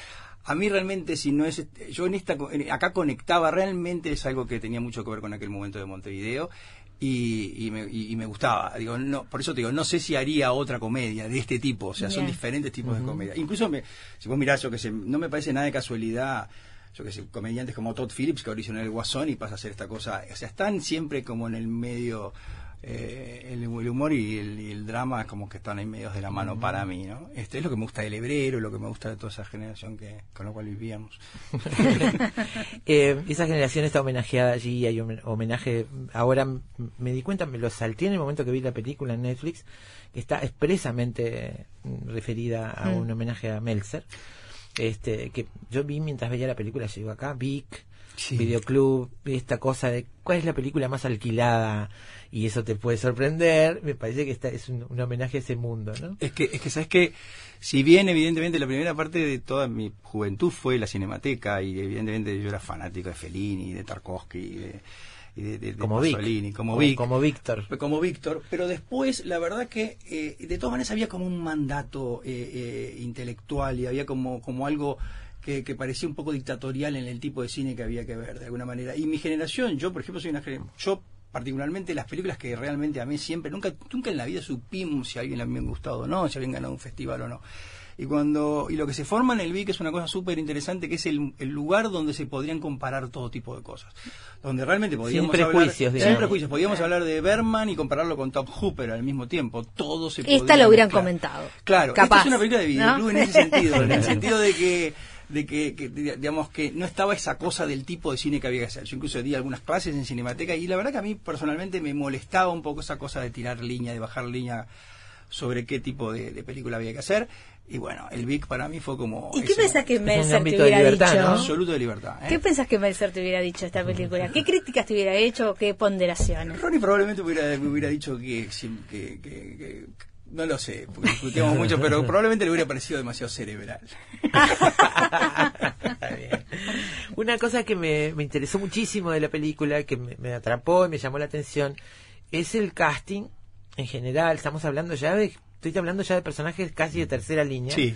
A mí realmente, si no es, yo en esta, acá conectaba, realmente es algo que tenía mucho que ver con aquel momento de Montevideo y, y me, y- me gustaba. Digo, no, por eso te digo, no sé si haría otra comedia de este tipo, o sea, son diferentes tipos de comedia. Incluso, me, si vos mirás, yo que sé, no me parece nada de casualidad, yo que sé, comediantes como Todd Phillips que originó el Guasón y pasa a hacer esta cosa, o sea, están siempre como en el medio, eh, el, el humor y el, y el drama como que están ahí medios de la mano para mí, ¿no? Este es lo que me gusta del hebrero, lo que me gusta de toda esa generación que con la cual vivíamos. Eh, esa generación está homenajeada allí, hay homen- homenaje. Ahora me di cuenta, me lo salté en el momento que vi la película en Netflix, que está expresamente mm, referida a Mm. un homenaje a Meltzer. Este, que yo vi mientras veía la película, llegó acá, Vic, Sí. Videoclub, esta cosa de cuál es la película más alquilada y eso te puede sorprender. Me parece que esta es un, un homenaje a ese mundo, ¿no? Es que, es que sabes que, si bien evidentemente la primera parte de toda mi juventud fue la cinemateca y evidentemente yo era fanático de Fellini, de Tarkovsky, y de, y de, de- de Como. Pasolini, como Como- Vic, como Víctor. como Víctor, pero después la verdad que eh, de todas maneras había como un mandato eh, eh, intelectual y había como, como algo que, que parecía un poco dictatorial en el tipo de cine que había que ver de alguna manera. Y mi generación, yo por ejemplo soy una yo particularmente las películas que realmente a mí siempre, nunca, nunca en la vida supimos si a alguien le habían gustado o no, si habían ganado un festival o no. Y cuando y lo que se forma en el VIC es una cosa súper interesante, que es el, el lugar donde se podrían comparar todo tipo de cosas. Donde realmente podríamos hablar... prejuicios, digamos. Sin prejuicios. Podríamos hablar de Berman y compararlo con Top Hooper al mismo tiempo. Todo se Esta lo hubieran mezclar. comentado. Claro, Capaz, esta es una película de videoclub ¿no? en ese sentido, en el sentido de que de que, que, digamos que no estaba esa cosa del tipo de cine que había que hacer. Yo incluso di algunas clases en Cinemateca y la verdad que a mí personalmente me molestaba un poco esa cosa de tirar línea, de bajar línea sobre qué tipo de, de película había que hacer. Y bueno, el Vic para mí fue como... ¿Y qué pensás que. Meltzer te hubiera libertad, dicho? ¿no? Absoluto de libertad. ¿eh? ¿Qué pensás que Meltzer te hubiera dicho esta película? ¿Qué críticas te hubiera hecho qué ponderaciones? Ronnie probablemente hubiera, me hubiera dicho que, que, que- que- no lo sé, porque discutíamos mucho, pero probablemente le hubiera parecido demasiado cerebral. Una cosa que me, me interesó muchísimo de la película, que me, me atrapó y me llamó la atención, es el casting en general. Estamos hablando ya de, estoy hablando ya de personajes casi de tercera línea. Sí.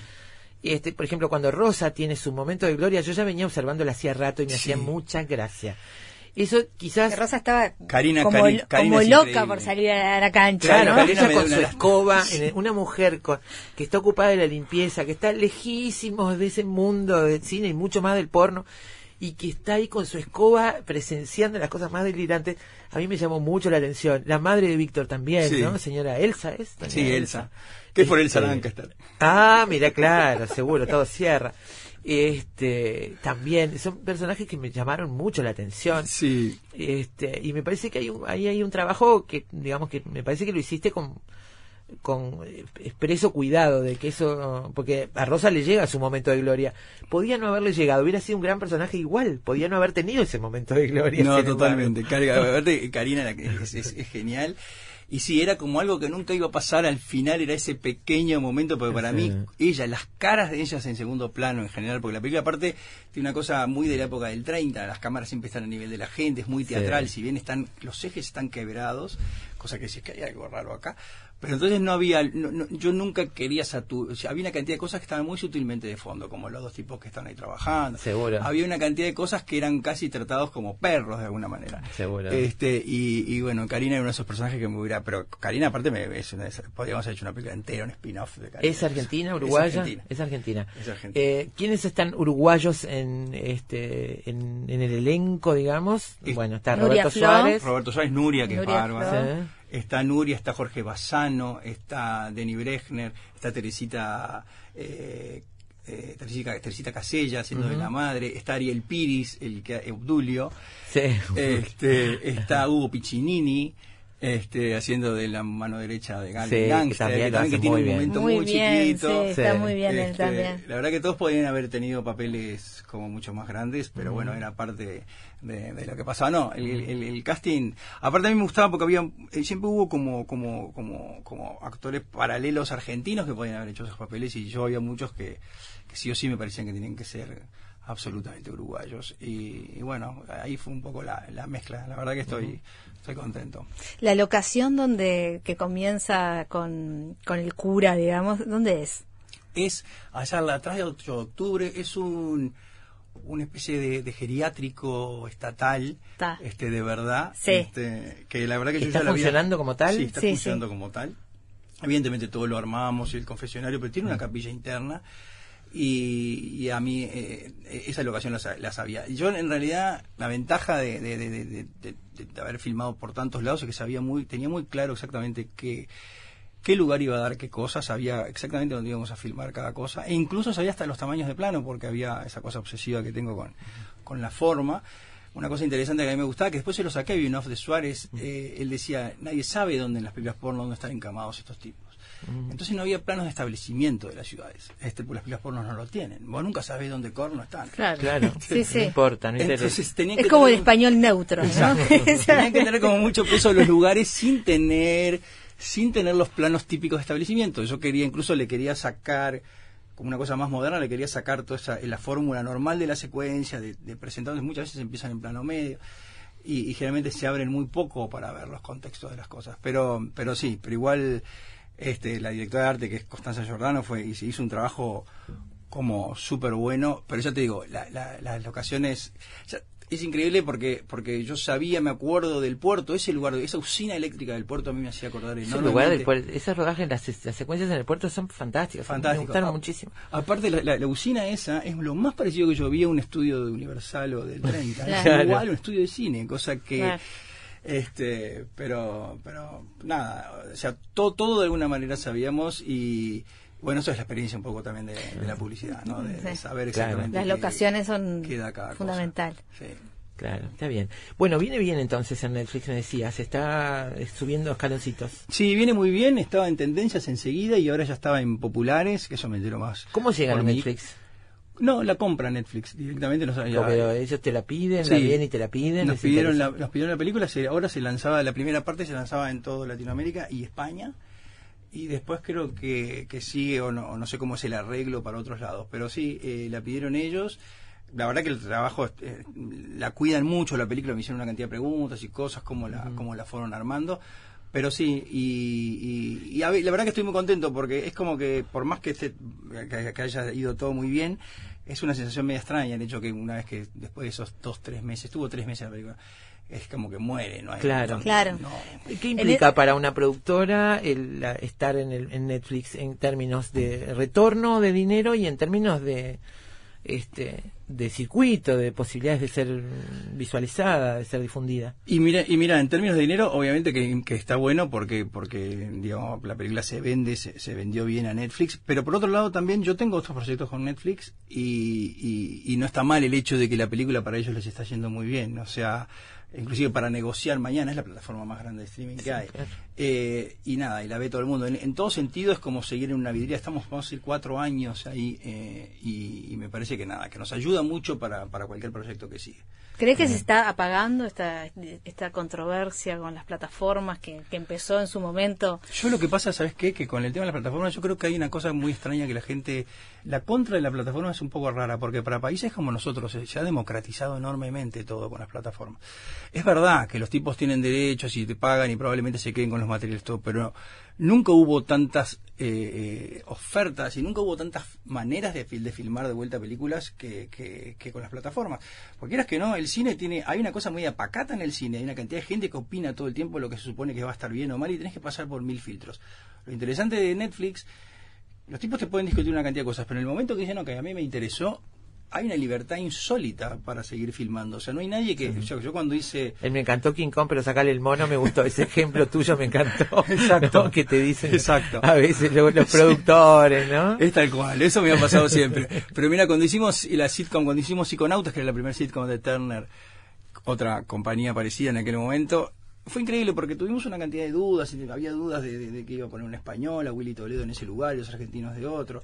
Este, por ejemplo, cuando Rosa tiene su momento de gloria, yo ya venía observándola hacía rato y me hacía mucha gracia. Eso quizás Que Rosa estaba Karina- como, Cari- Karina como es loca increíble. por salir a la cancha, Claro, ¿no? Karina ella me con su escoba, en el- una mujer con- que está ocupada de la limpieza, que está lejísimos de ese mundo del cine y mucho más del porno, y que está ahí con su escoba presenciando las cosas más delirantes, a mí me llamó mucho la atención. La madre de Víctor también, Sí. ¿no? Señora Elsa, ¿es? Sí, Elsa. Que es por Elsa Este, Lancaster. Ah, mira, claro, seguro, todo cierra. Este, también son personajes que me llamaron mucho la atención. Sí. Este, y me parece que hay un, ahí hay un trabajo que, digamos que me parece que lo hiciste con, con eh, expreso cuidado de que eso, porque a Rosa le llega su momento de gloria. Podía no haberle llegado, hubiera sido un gran personaje igual, podía no haber tenido ese momento de gloria. No, totalmente. aparte, Karina es, es- es genial. Y sí, era como algo que nunca iba a pasar al final, era ese pequeño momento, porque para Sí. mí, ella, las caras de ellas en segundo plano en general, porque la película aparte tiene una cosa muy de la época del 30, las cámaras siempre están a nivel de la gente, es muy teatral, si bien están los ejes están quebrados, cosa que sí es que hay algo raro acá, pero entonces no había, no- no- yo nunca quería saturar, o sea, había una cantidad de cosas que estaban muy sutilmente de fondo, como los dos tipos que están ahí trabajando. Seguro. Había una cantidad de cosas que eran casi tratados como perros de alguna manera. Seguro. Este, y, y bueno, Karina era uno de esos personajes que me hubiera, pero Karina aparte me, es una podríamos haber hecho una película entera, un spin-off de Karina. ¿Es argentina, uruguaya? Es argentina. Es argentina. Es argentina. Eh, ¿Quiénes están uruguayos en este en, en el elenco, digamos? Es- bueno, está Nuria Roberto Flo. Suárez. Roberto Suárez, Nuria, que Nuria es bárbara. Está Nuria, está Jorge Bassano, está Denny Brechner, está Teresita, eh, eh, Teresita, Teresita Casella haciendo de la madre, está Ariel Piris, el que Obdulio, Sí. este, está Hugo Piccinini, este, haciendo de la mano derecha de Gal Sí, que también que, también tiene un bien. momento Muy muy, bien, chiquito. sí, está Sí. muy bien él Este, también. La verdad que todos podrían haber tenido papeles como mucho más grandes, pero bueno, era parte de, de lo que pasaba. No, el, el- el casting, aparte a mí me gustaba porque había, eh, siempre hubo como, como, como, como actores paralelos argentinos que podían haber hecho esos papeles y yo había muchos que, que sí o sí me parecían que tenían que ser absolutamente uruguayos. Y, y bueno, ahí fue un poco la, la mezcla. La verdad que estoy, estoy contento. La locación donde que comienza con, con el cura, digamos, ¿dónde es? es allá atrás de 8 de octubre, es un una especie de, de geriátrico estatal, Ta. este de verdad, Sí. este, que la verdad que yo ¿Está ya la había- funcionando como tal? Sí, está Sí, funcionando como tal. Evidentemente todo lo armamos y el confesionario, pero tiene una capilla interna y, y a mí eh, esa locación la, sa- la sabía. Yo en realidad la ventaja de, de- haber filmado por tantos lados es que sabía muy, tenía muy claro exactamente qué, qué lugar iba a dar qué cosa, sabía exactamente dónde íbamos a filmar cada cosa, e incluso sabía hasta los tamaños de plano, porque había esa cosa obsesiva que tengo con, con la forma. Una cosa interesante que a mí me gustaba, que después se lo saqué a Binoff de Suárez, eh, él decía, nadie sabe dónde en las películas porno dónde están encamados estos tipos. Entonces no había planos de establecimiento de las ciudades. Este, pues las películas porno no lo tienen. Vos nunca sabés dónde corno están. Claro. Claro. Sí, sí. No importa, no. Entonces tenían Es que como el tener español neutro, ¿no? Tenían que tener como mucho peso los lugares sin tener sin tener los planos típicos de establecimiento. Yo quería, incluso le quería sacar, como una cosa más moderna, le quería sacar toda esa, la fórmula normal de la secuencia, de, de presentarlos, muchas veces empiezan en plano medio. Y, y generalmente se abren muy poco para ver los contextos de las cosas. Pero, pero sí, pero igual este, la directora de arte, que es Constanza Giordano, fue, y se hizo un trabajo como súper bueno, pero ya te digo, la- la- las locaciones... ya- es increíble porque porque yo sabía, me acuerdo del puerto, ese lugar, esa usina eléctrica del puerto a mí me hacía acordar Ese enormemente. lugar del puerto, esos rodajes, las, las secuencias en el puerto son fantásticas. Fantástico. Me gustaron muchísimo. Aparte, la, la- la usina esa es lo más parecido que yo vi a un estudio de Universal o del 30. Es igual un estudio de cine, cosa que... Claro. Este pero pero nada, o sea, todo, todo de alguna manera sabíamos y... Bueno, eso es la experiencia un poco también de, de la publicidad, ¿no? De, saber Claro. exactamente Las locaciones son qué da cada cosa. fundamental. Sí. Claro, está bien. Bueno, viene bien entonces en Netflix, me decías, está subiendo escaloncitos. Sí, viene muy bien, estaba en tendencias enseguida y ahora ya estaba en populares, que eso me entero más. ¿Cómo llega a. Netflix? No, la compra Netflix directamente. Ellos te la piden, Sí. la vienen y te la piden. Nos pidieron, la, nos pidieron la película, se- ahora se lanzaba, la primera parte se lanzaba en toda Latinoamérica y España. Y después creo que, que sigue, o no, no sé cómo es el arreglo para otros lados, pero sí, eh, la pidieron ellos. La verdad que el trabajo, eh, la cuidan mucho la película, me hicieron una cantidad de preguntas y cosas, cómo la, cómo la fueron armando. Pero sí, y, y- y a ver, la verdad que estoy muy contento porque es como que, por más que, esté, que, que haya ido todo muy bien, es una sensación media extraña el hecho que una vez que después de esos dos, tres meses, estuvo tres meses la película, es como que muere, ¿no? Hay- Claro. no- Claro. no. ¿Qué implica para una productora el la- estar en, el, en Netflix en términos de retorno de dinero y en términos de este de circuito, de posibilidades de ser visualizada, de ser difundida. Y mira, y mira, en términos de dinero, obviamente que, que está bueno porque, porque digamos, la película se vende, se, se, vendió bien a Netflix, pero por otro lado también yo tengo otros proyectos con Netflix y, y, y no está mal el hecho de que la película para ellos les está yendo muy bien, o sea, inclusive para negociar mañana, es la plataforma más grande de streaming que hay. Claro. Eh, y nada, y la ve todo el mundo. En, en, todo sentido es como seguir en una vidriera. Estamos, vamos a decir, cuatro años ahí eh, y, y, me parece que nada, que nos ayuda mucho para, para cualquier proyecto que sigue. ¿Cree que se está apagando esta, esta controversia con las plataformas que, que, empezó en su momento? Yo lo que pasa, ¿sabes qué? Que con el tema de las plataformas yo creo que hay una cosa muy extraña que la gente... La contra de la plataforma es un poco rara, porque para países como nosotros se ha democratizado enormemente todo con las plataformas. Es verdad que los tipos tienen derechos y te pagan y probablemente se queden con los materiales todo, pero nunca hubo tantas eh, eh, ofertas y nunca hubo tantas maneras de, de filmar de vuelta películas que, con las plataformas. Porque quieras que no, el cine tiene, hay una cosa muy apacata en el cine, hay una cantidad de gente que opina todo el tiempo lo que se supone que va a estar bien o mal y tenés que pasar por mil filtros. Lo interesante de Netflix, los tipos te pueden discutir una cantidad de cosas, pero en el momento que dicen, ok, a mí me interesó, hay una libertad insólita para seguir filmando. O sea, no hay nadie que. Yo, yo, cuando hice. Él me encantó King Kong, pero sacarle el mono me gustó. Ese ejemplo tuyo me encantó. Exacto. ¿no? Que te dicen. Exacto. A veces los, los productores, ¿no? Es tal cual. Eso me ha pasado siempre. Pero mira, cuando hicimos la sitcom, cuando hicimos Psiconautas, que era la primera sitcom de Turner, otra compañía parecida en aquel momento. Fue increíble porque tuvimos una cantidad de dudas, había dudas de, de, de que iba a poner un español, a Willy Toledo en ese lugar y los argentinos de otro.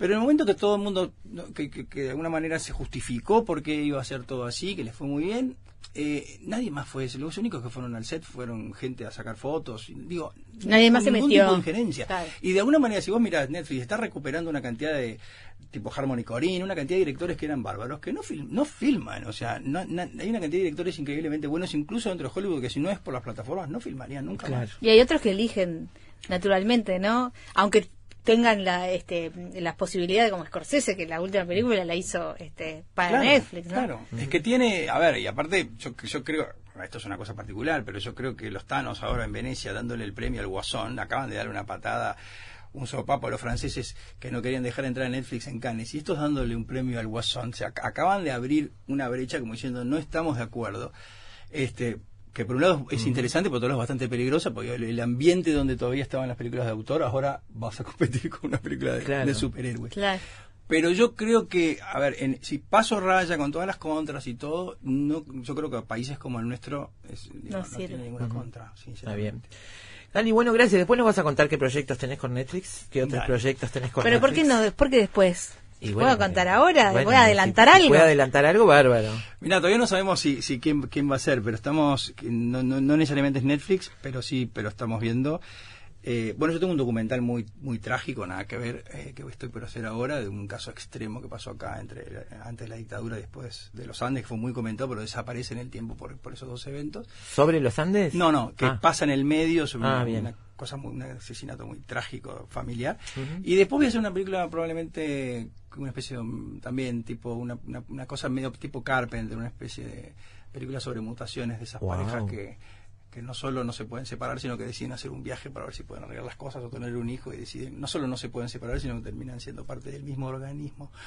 Pero en el momento que todo el mundo, que, que, que, de alguna manera se justificó por qué iba a ser todo así, que le fue muy bien, eh, nadie más fue ese. Los únicos que fueron al set fueron gente a sacar fotos. Digo, nadie más se metió. Tipo de injerencia. Claro. Y de alguna manera, si vos mirás Netflix, está recuperando una cantidad de tipo Harmony Corinne, una cantidad de directores que eran bárbaros, que no, film, no filman. O sea, no, no, hay una cantidad de directores increíblemente buenos, incluso dentro de Hollywood, que si no es por las plataformas, no filmarían nunca claro. más. Y hay otros que eligen naturalmente, ¿no? Aunque tengan la, este, las posibilidades como Scorsese, que la última película la hizo este, para claro, Netflix. ¿no? Claro, es que tiene, a ver, y aparte, yo, yo creo, esto es una cosa particular, pero yo creo que los Thanos ahora en Venecia dándole el premio al Guasón, acaban de darle una patada un sopapo a los franceses que no querían dejar entrar a Netflix en Cannes y estos dándole un premio al Guasón, se acaban de abrir una brecha como diciendo no estamos de acuerdo. Este, que por un lado es interesante, por otro lado es bastante peligrosa, porque el, ambiente donde todavía estaban las películas de autor, ahora vas a competir con una película de, claro. de superhéroes. Claro. Pero yo creo que, a ver, en, si paso raya con todas las contras y todo, no, yo creo que países como el nuestro es, no, no tiene ninguna uh -huh. contra. Está bien. Dani, bueno, gracias. Después nos vas a contar qué proyectos tenés con Netflix, qué otros Dale. proyectos tenés con Pero Netflix. ¿por qué no? ¿Por qué después? Y bueno, ¿Puedo contar ahora? Bueno, ¿Voy a adelantar si, algo? ¿Puedo adelantar algo? Bárbaro. Mira, todavía no sabemos si, si quién, quién va a ser, pero estamos, no, no, no necesariamente es Netflix, pero sí, pero estamos viendo. Eh, bueno, yo tengo un documental muy muy trágico, nada que ver, eh, que estoy por hacer ahora, de un caso extremo que pasó acá entre antes de la dictadura y después de los Andes, que fue muy comentado, pero desaparece en el tiempo por, por esos dos eventos. ¿Sobre los Andes? No, no, que ah. pasa en el medio sobre ah, una, bien. una, cosa muy, un asesinato muy trágico, familiar. Uh -huh. Y después voy a hacer una película probablemente una especie de, también tipo una, una, una, cosa medio tipo Carpenter, una especie de película sobre mutaciones de esas wow. parejas que que no solo no se pueden separar, sino que deciden hacer un viaje para ver si pueden arreglar las cosas o tener un hijo y deciden, no solo no se pueden separar, sino que terminan siendo parte del mismo organismo.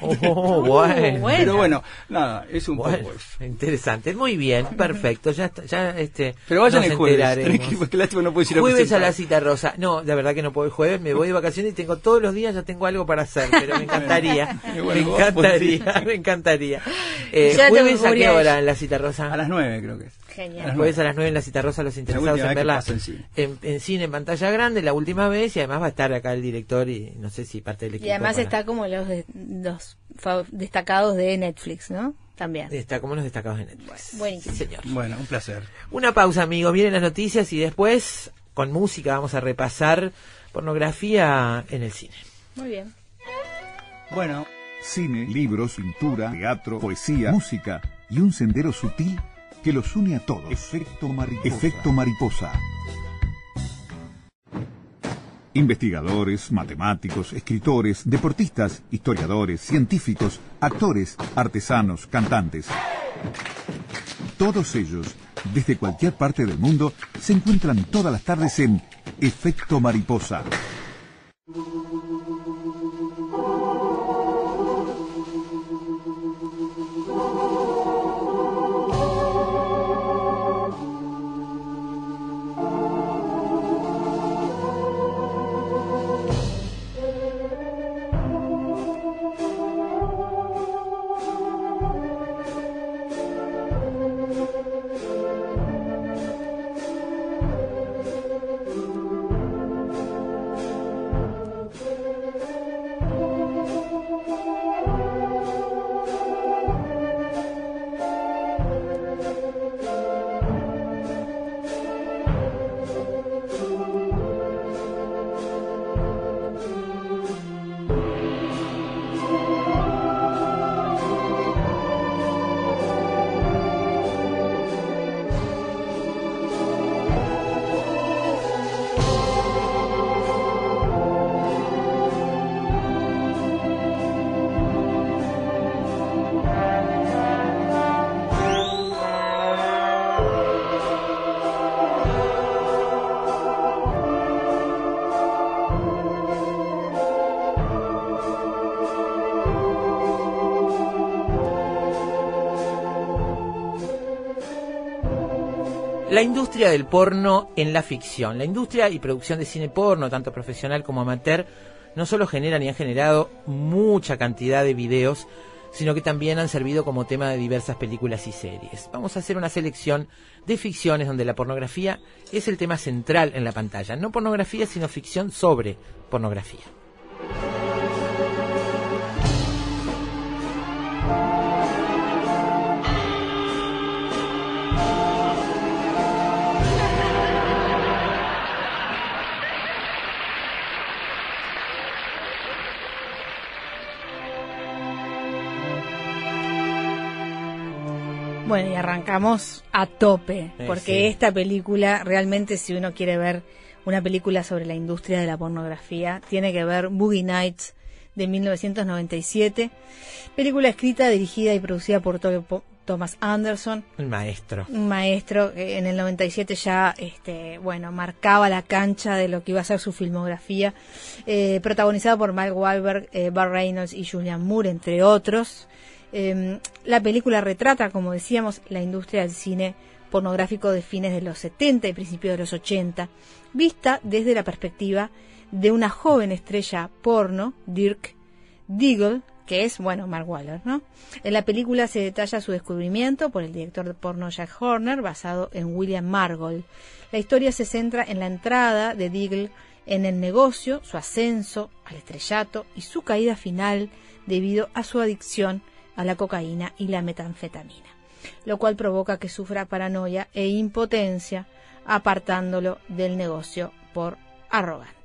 Oh, bueno. Pero bueno, nada, es un bueno, poco eso. Interesante, muy bien, perfecto, ya ya este Pero vayan el jueves, que, lástima no puedes ir a Jueves a la cita rosa. No, la verdad que no puedo el jueves, me voy de vacaciones y tengo todos los días ya tengo algo para hacer, pero me encantaría. bueno, me encantaría, me encantaría. Eh, jueves a qué hora en la cita rosa? A las nueve creo que es. Genial. Jueves a las 9 en la Cita Rosa, los interesados en verla en cine. En, en, cine, en pantalla grande, la última vez, y además va a estar acá el director y no sé si parte del equipo. Y además para... está como los, de, los destacados de Netflix, ¿no? También. Está como los destacados de Netflix. Buenísimo. Sí, señor. Bueno, un placer. Una pausa, amigos. Vienen las noticias y después, con música, vamos a repasar pornografía en el cine. Muy bien. Bueno. Cine, libros, pintura, teatro, poesía, música y un sendero sutil que los une a todos. Efecto mariposa. Efecto mariposa. Investigadores, matemáticos, escritores, deportistas, historiadores, científicos, actores, artesanos, cantantes. Todos ellos, desde cualquier parte del mundo, se encuentran todas las tardes en Efecto Mariposa. La industria del porno en la ficción. La industria y producción de cine porno, tanto profesional como amateur, no solo generan y han generado mucha cantidad de videos, sino que también han servido como tema de diversas películas y series. Vamos a hacer una selección de ficciones donde la pornografía es el tema central en la pantalla. No pornografía, sino ficción sobre pornografía. Bueno, y arrancamos a tope, Eh, porque sí. esta película, realmente si uno quiere ver una película sobre la industria de la pornografía, tiene que ver Boogie Nights de 1997, película escrita, dirigida y producida por Thomas Anderson, El maestro. un maestro que en el 97 ya, este, bueno, marcaba la cancha de lo que iba a ser su filmografía, eh, protagonizado por Mike Wahlberg, eh, Reynolds y Julian Moore, entre otros. Eh, la película retrata, como decíamos, la industria del cine pornográfico de fines de los 70 y principios de los 80, vista desde la perspectiva de una joven estrella porno, Dirk Diggle, que es, bueno, Mark Wahlberg, ¿no? En la película se detalla su descubrimiento por el director de porno Jack Horner, basado en William Margold. La historia se centra en la entrada de Diggle en el negocio, su ascenso al estrellato y su caída final debido a su adicción a la cocaína y la metanfetamina, lo cual provoca que sufra paranoia e impotencia, apartándolo del negocio por arrogante.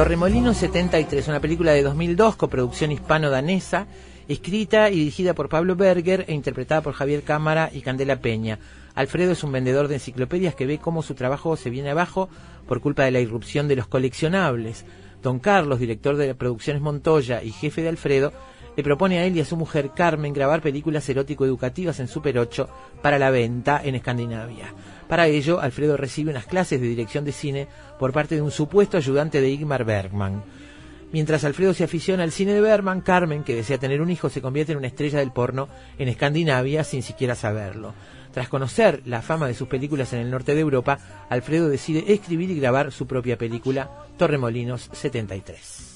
Torremolinos 73, una película de 2002, coproducción hispano-danesa, escrita y dirigida por Pablo Berger e interpretada por Javier Cámara y Candela Peña. Alfredo es un vendedor de enciclopedias que ve cómo su trabajo se viene abajo por culpa de la irrupción de los coleccionables. Don Carlos, director de Producciones Montoya y jefe de Alfredo, le propone a él y a su mujer Carmen grabar películas erótico-educativas en Super 8 para la venta en Escandinavia. Para ello, Alfredo recibe unas clases de dirección de cine por parte de un supuesto ayudante de Igmar Bergman. Mientras Alfredo se aficiona al cine de Bergman, Carmen, que desea tener un hijo, se convierte en una estrella del porno en Escandinavia sin siquiera saberlo. Tras conocer la fama de sus películas en el norte de Europa, Alfredo decide escribir y grabar su propia película, Torremolinos 73.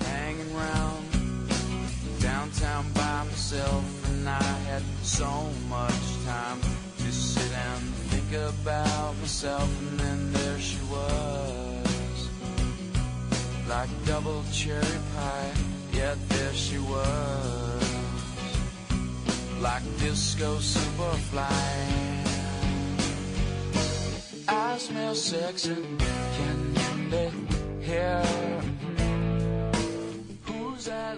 hanging round downtown by myself, and I had so much time to sit and think about myself, and then there she was, like double cherry pie. Yet there she was, like disco superfly. I smell sex and candy here.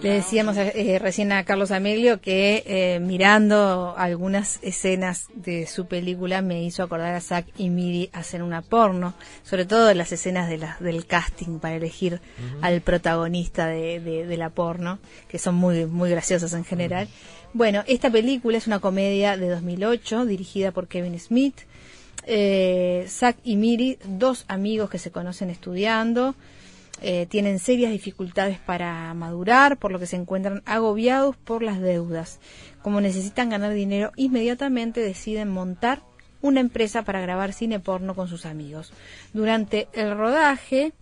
Le decíamos eh, recién a Carlos Amelio que eh, mirando algunas escenas de su película me hizo acordar a Zack y Miri hacer una porno, sobre todo las escenas de la- del casting para elegir al protagonista de, de- de la porno, que son muy, muy graciosas en general. Bueno, esta película es una comedia de 2008 dirigida por Kevin Smith. Eh, Zack y Miri, dos amigos que se conocen estudiando, eh, tienen serias dificultades para madurar, por lo que se encuentran agobiados por las deudas. Como necesitan ganar dinero inmediatamente, deciden montar una empresa para grabar cine porno con sus amigos. Durante el rodaje,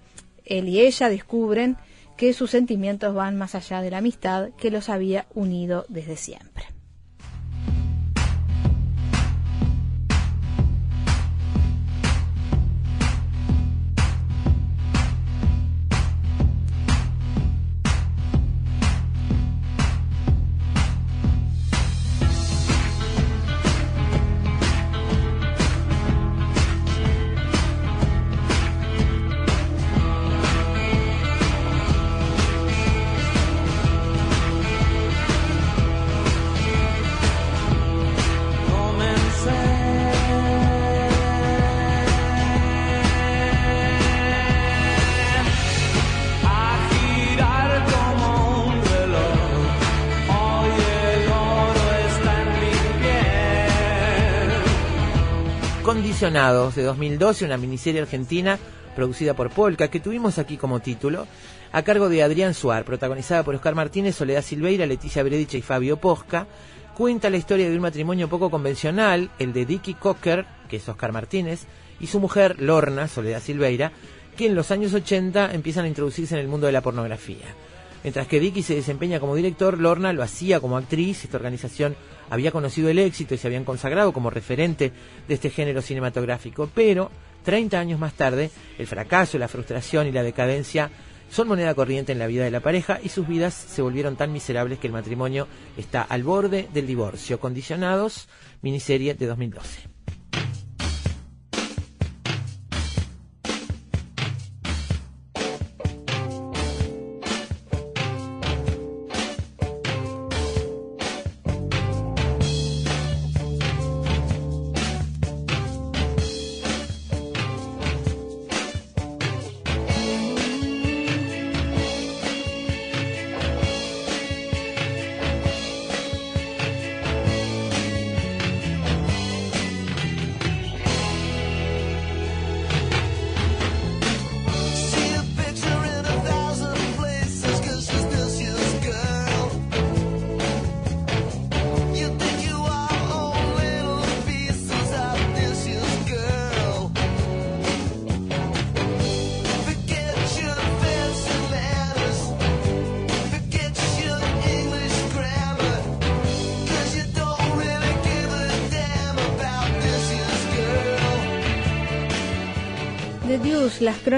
él y ella descubren que sus sentimientos van más allá de la amistad que los había unido desde siempre. De 2012, una miniserie argentina producida por Polka, que tuvimos aquí como título, a cargo de Adrián Suar, protagonizada por Oscar Martínez, Soledad Silveira, Leticia Bredicha y Fabio Posca, cuenta la historia de un matrimonio poco convencional, el de Dicky Cocker, que es Oscar Martínez, y su mujer, Lorna, Soledad Silveira, que en los años 80 empiezan a introducirse en el mundo de la pornografía. Mientras que Dicky se desempeña como director, Lorna lo hacía como actriz. Esta organización había conocido el éxito y se habían consagrado como referente de este género cinematográfico. Pero, 30 años más tarde, el fracaso, la frustración y la decadencia son moneda corriente en la vida de la pareja y sus vidas se volvieron tan miserables que el matrimonio está al borde del divorcio. Condicionados, miniserie de 2012.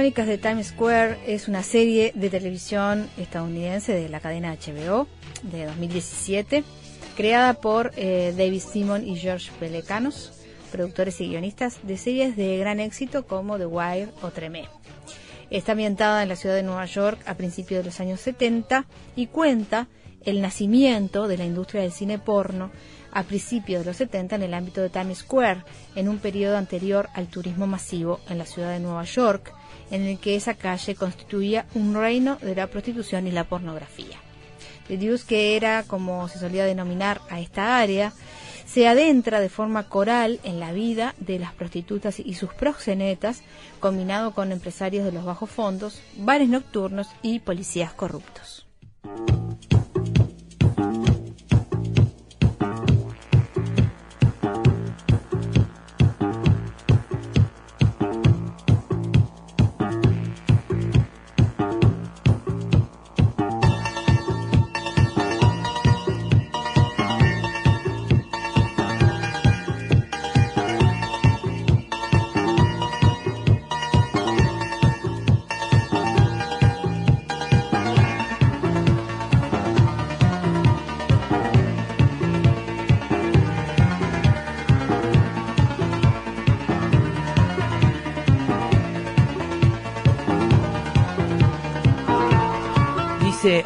Crónicas de Times Square es una serie de televisión estadounidense de la cadena HBO de 2017, creada por eh, David Simon y George Pelecanos, productores y guionistas de series de gran éxito como The Wire o Tremé. Está ambientada en la ciudad de Nueva York a principios de los años 70 y cuenta el nacimiento de la industria del cine porno a principios de los 70 en el ámbito de Times Square, en un periodo anterior al turismo masivo en la ciudad de Nueva York, en el que esa calle constituía un reino de la prostitución y la pornografía. Deuce, que era como se solía denominar a esta área, se adentra de forma coral en la vida de las prostitutas y sus proxenetas, combinado con empresarios de los bajos fondos, bares nocturnos y policías corruptos.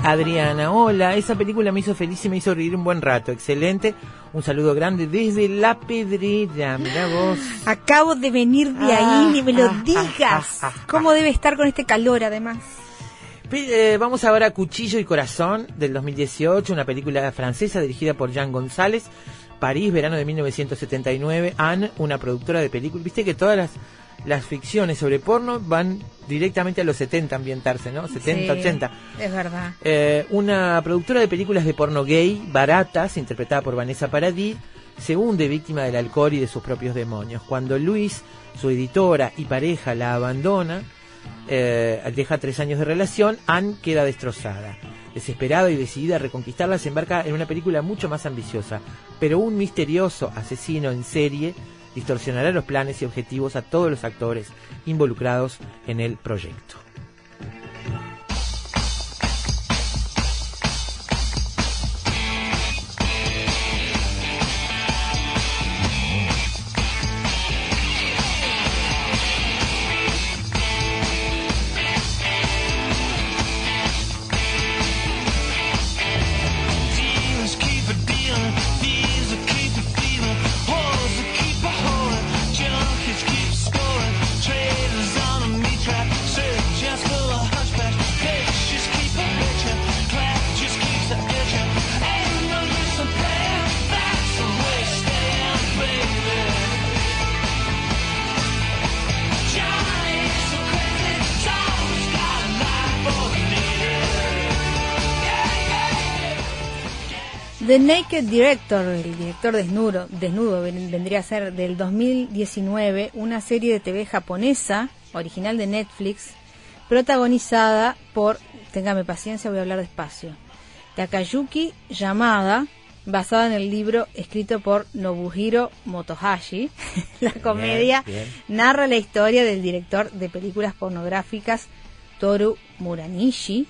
Adriana, hola, esa película me hizo feliz y me hizo reír un buen rato, excelente. Un saludo grande desde La Pedrera, mira vos. Acabo de venir de ahí, ah, ni me lo ah, digas. Ah, ¿Cómo debe estar con este calor además? Eh, vamos ahora a Cuchillo y Corazón del 2018, una película francesa dirigida por Jean González. París, verano de 1979. Anne, una productora de películas. Viste que todas las las ficciones sobre porno van directamente a los 70 ambientarse, ¿no? 70, 80. Es verdad. Eh, una productora de películas de porno gay, baratas, interpretada por Vanessa Paradis, se hunde víctima del alcohol y de sus propios demonios. Cuando Luis, su editora y pareja, la abandona, eh, deja tres años de relación, Anne queda destrozada. Desesperada y decidida a reconquistarla, se embarca en una película mucho más ambiciosa, pero un misterioso asesino en serie distorsionará los planes y objetivos a todos los actores involucrados en el proyecto. Naked Director, el director desnudo, desnudo ven- vendría a ser del 2019, una serie de TV japonesa, original de Netflix, protagonizada por, téngame paciencia, voy a hablar despacio, Takayuki Yamada, basada en el libro escrito por Nobuhiro Motohashi. la comedia bien. narra la historia del director de películas pornográficas Toru Muranishi,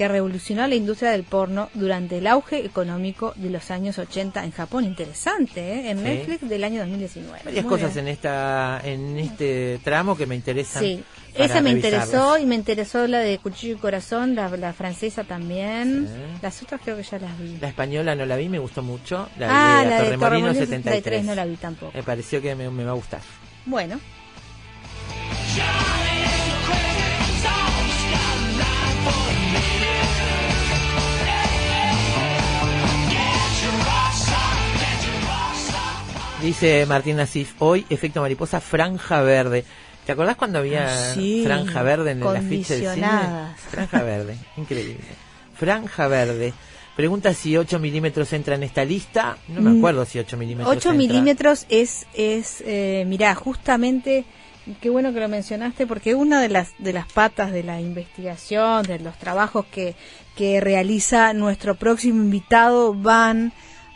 que revolucionó la industria del porno durante el auge económico de los años 80 en Japón. Interesante, ¿eh? En Sí. Netflix del año 2019. Varias Muy cosas bien. en esta en este tramo que me interesan. Sí, esa me revisarlas. interesó y me interesó la de Cuchillo y Corazón, la, la francesa también. Sí. Las otras creo que ya las vi. La española no la vi, me gustó mucho. La ah, vi la a de Torremolinos Torremolinos 73. 73 no la vi tampoco. Me pareció que me, me va a gustar. Bueno, Dice Martín Nasif, hoy efecto mariposa franja verde. ¿Te acordás cuando había Ah, Sí, franja verde en el afiche del cine? Franja verde, increíble. Franja verde. Pregunta si 8 milímetros entra en esta lista. No me Mm, acuerdo si 8 milímetros 8 entra. milímetros es, es eh, mirá, justamente, qué bueno que lo mencionaste, porque una de las, de las patas de la investigación, de los trabajos que, que realiza nuestro próximo invitado van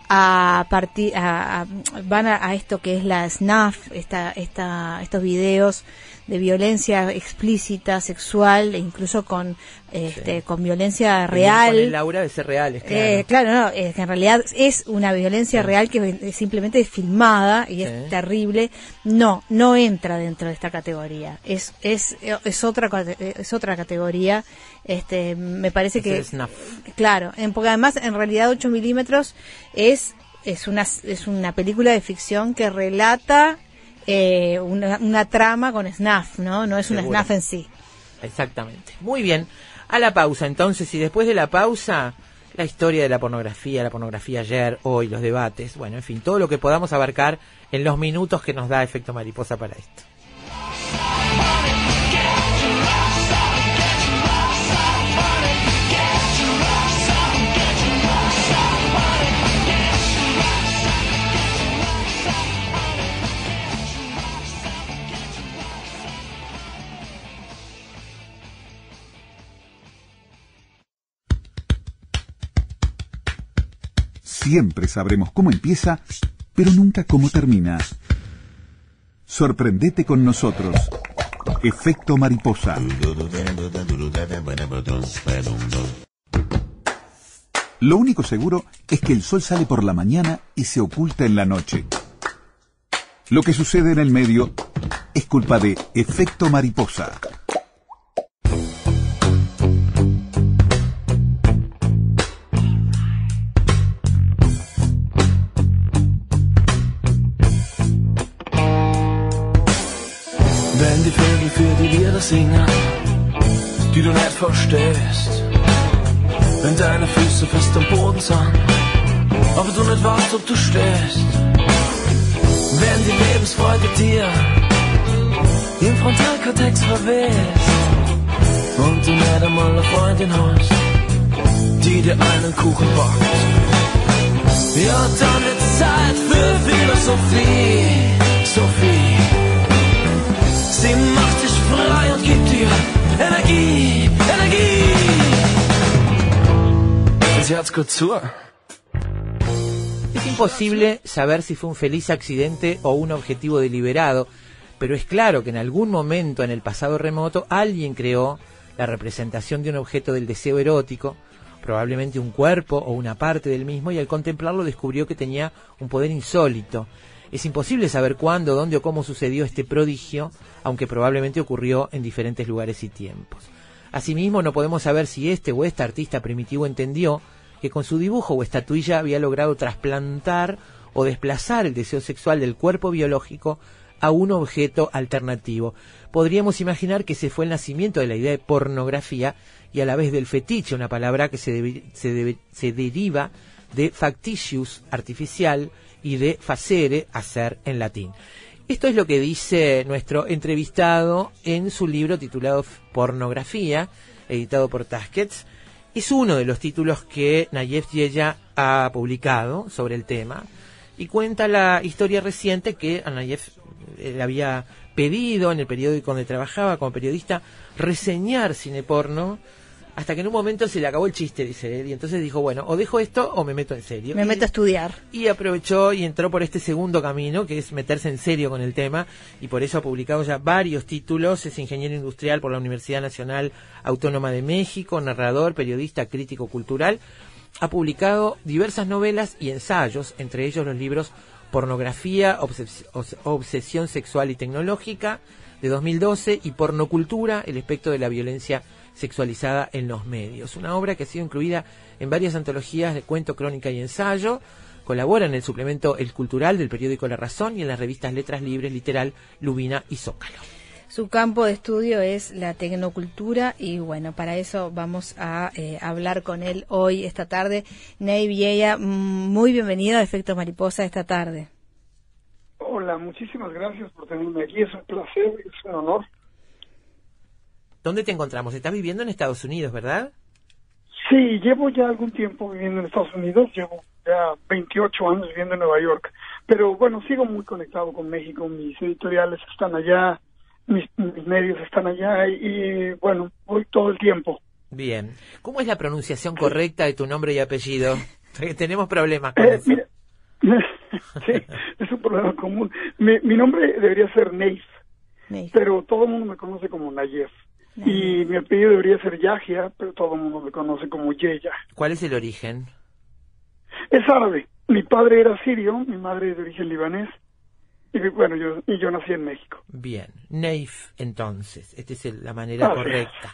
a partir a, a- van a, a esto que es la SNAF, esta, esta, estos videos de violencia explícita, sexual, e incluso con este, con violencia real. Con el Laura de ser reales, claro. Eh, claro, no, es que en realidad es una violencia real que es simplemente es filmada y Sí. es terrible. No, no entra dentro de esta categoría. Es es es otra es otra categoría. Este, me parece Es que snuff. claro, en, porque además en realidad 8 milímetros es es una es una película de ficción que relata eh, una, una trama con snuff, ¿no? No es una Seguro. snuff en sí. Exactamente. Muy bien. A la pausa, entonces, y después de la pausa, la historia de la pornografía, la pornografía ayer, hoy, los debates, bueno, en fin, todo lo que podamos abarcar en los minutos que nos da efecto mariposa para esto. Siempre sabremos cómo empieza, pero nunca cómo termina. Sorprendete con nosotros. Efecto mariposa. Lo único seguro es que el sol sale por la mañana y se oculta en la noche. Lo que sucede en el medio es culpa de efecto mariposa. Wenn die Vögel für die Lieder singen, die du nicht verstehst. Wenn deine Füße fest am Boden sind, aber du nicht weißt, ob du stehst. Wenn die Lebensfreude dir im Frontalkortex verwehst und du nicht einmal eine Freundin hast, die dir einen Kuchen backt. Ja, dann ist Zeit für Philosophie, Sophie. Sie macht dich frei und gibt dir Energie, Energie. Und sie hat's gut zu. Es imposible saber si fue un feliz accidente o un objetivo deliberado, pero es claro que en algún momento en el pasado remoto alguien creó la representación de un objeto del deseo erótico, probablemente un cuerpo o una parte del mismo, y al contemplarlo descubrió que tenía un poder insólito. Es imposible saber cuándo, dónde o cómo sucedió este prodigio, aunque probablemente ocurrió en diferentes lugares y tiempos. Asimismo, no podemos saber si este o esta artista primitivo entendió que con su dibujo o estatuilla había logrado trasplantar o desplazar el deseo sexual del cuerpo biológico a un objeto alternativo. Podríamos imaginar que ese fue el nacimiento de la idea de pornografía y a la vez del fetiche, una palabra que se, se, se deriva de factitious, artificial, y de facere, hacer en latín. Esto es lo que dice nuestro entrevistado en su libro titulado Pornografía, editado por Tusquets, es uno de los títulos que Nayef Yeya ha publicado sobre el tema y cuenta la historia reciente que a Nayef eh, le había pedido en el periódico donde trabajaba como periodista reseñar cine porno hasta que en un momento se le acabó el chiste, dice él, y entonces dijo, bueno, o dejo esto o me meto en serio. Me Y- meto a estudiar. y aprovechó y entró por este segundo camino, que es meterse en serio con el tema, y por eso ha publicado ya varios títulos. Es ingeniero industrial por la Universidad Nacional Autónoma de México, narrador, periodista, crítico cultural. Ha publicado diversas novelas y ensayos, entre ellos los libros Pornografía, Obses- Obsesión Sexual y Tecnológica, de 2012, y Pornocultura, el espectro de la violencia sexualizada en los medios. Una obra que ha sido incluida en varias antologías de cuento, crónica y ensayo. Colabora en el suplemento El Cultural del periódico La Razón y en las revistas Letras Libres, Literal, Lubina y Zócalo. Su campo de estudio es la tecnocultura y bueno, para eso vamos a eh, hablar con él hoy, esta tarde. Ney Vieya, mm, muy bienvenido a Efecto Mariposa esta tarde. Hola, muchísimas gracias por tenerme aquí. Es un placer, es un honor. ¿Dónde te encontramos? Estás viviendo en Estados Unidos, ¿verdad? Sí, llevo ya algún tiempo viviendo en Estados Unidos. Llevo ya 28 años viviendo en Nueva York. Pero bueno, sigo muy conectado con México. Mis editoriales están allá, mis, mis medios están allá y, y, bueno, voy todo el tiempo. Bien. ¿Cómo es la pronunciación correcta de tu nombre y apellido? Porque tenemos problemas con Eh, eso. mira, sí, es un problema común. Mi, mi nombre debería ser Neif, pero todo el mundo me conoce como Nayef. Y mi apellido debería ser Yahya, pero todo el mundo me conoce como Yeya. ¿Cuál es el origen? Es árabe. Mi padre era sirio, mi madre es de origen libanés. Y bueno, yo, y yo nací en México. Bien. Neif, entonces. Esta es la manera Ah, sí. correcta.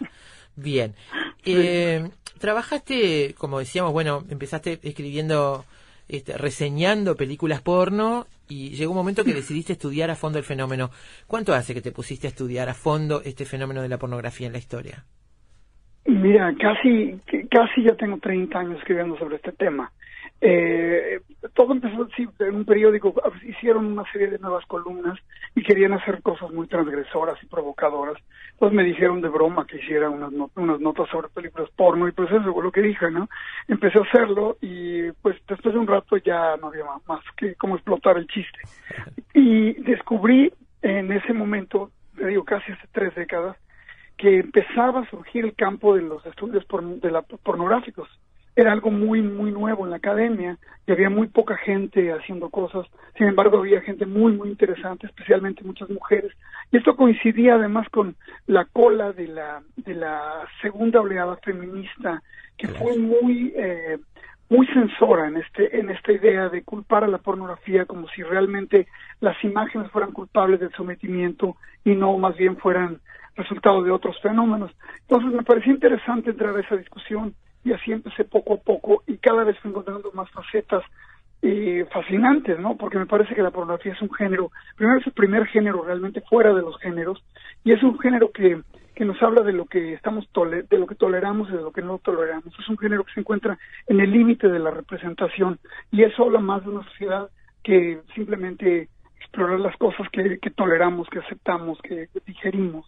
Bien. Eh, trabajaste, como decíamos, bueno, empezaste escribiendo, este, reseñando películas porno y llegó un momento que decidiste estudiar a fondo el fenómeno. ¿Cuánto hace que te pusiste a estudiar a fondo este fenómeno de la pornografía en la historia? Mira, casi, casi ya tengo 30 años escribiendo sobre este tema. Eh, todo empezó sí, en un periódico, hicieron una serie de nuevas columnas y querían hacer cosas muy transgresoras y provocadoras. Entonces me dijeron de broma que hiciera unas, not- unas notas sobre películas porno y pues eso fue lo que dije, ¿no? Empecé a hacerlo y pues después de un rato ya no había más, que cómo explotar el chiste. Y descubrí en ese momento, te digo casi hace tres décadas, que empezaba a surgir el campo de los estudios porn- de la, pornográficos. Era algo muy, muy nuevo en la academia y había muy poca gente haciendo cosas. Sin embargo, había gente muy, muy interesante, especialmente muchas mujeres. Y esto coincidía además con la cola de la, de la segunda oleada feminista, que fue muy, eh, muy censora en este en esta idea de culpar a la pornografía como si realmente las imágenes fueran culpables del sometimiento y no más bien fueran resultado de otros fenómenos. Entonces me pareció interesante entrar a esa discusión y así empecé poco a poco y cada vez fui encontrando más facetas eh, fascinantes, ¿no? Porque me parece que la pornografía es un género, primero es el primer género realmente fuera de los géneros y es un género que que nos habla de lo que estamos tole- de lo que toleramos y de lo que no toleramos. Es un género que se encuentra en el límite de la representación y eso habla más de una sociedad que simplemente explorar las cosas que, que toleramos, que aceptamos, que digerimos.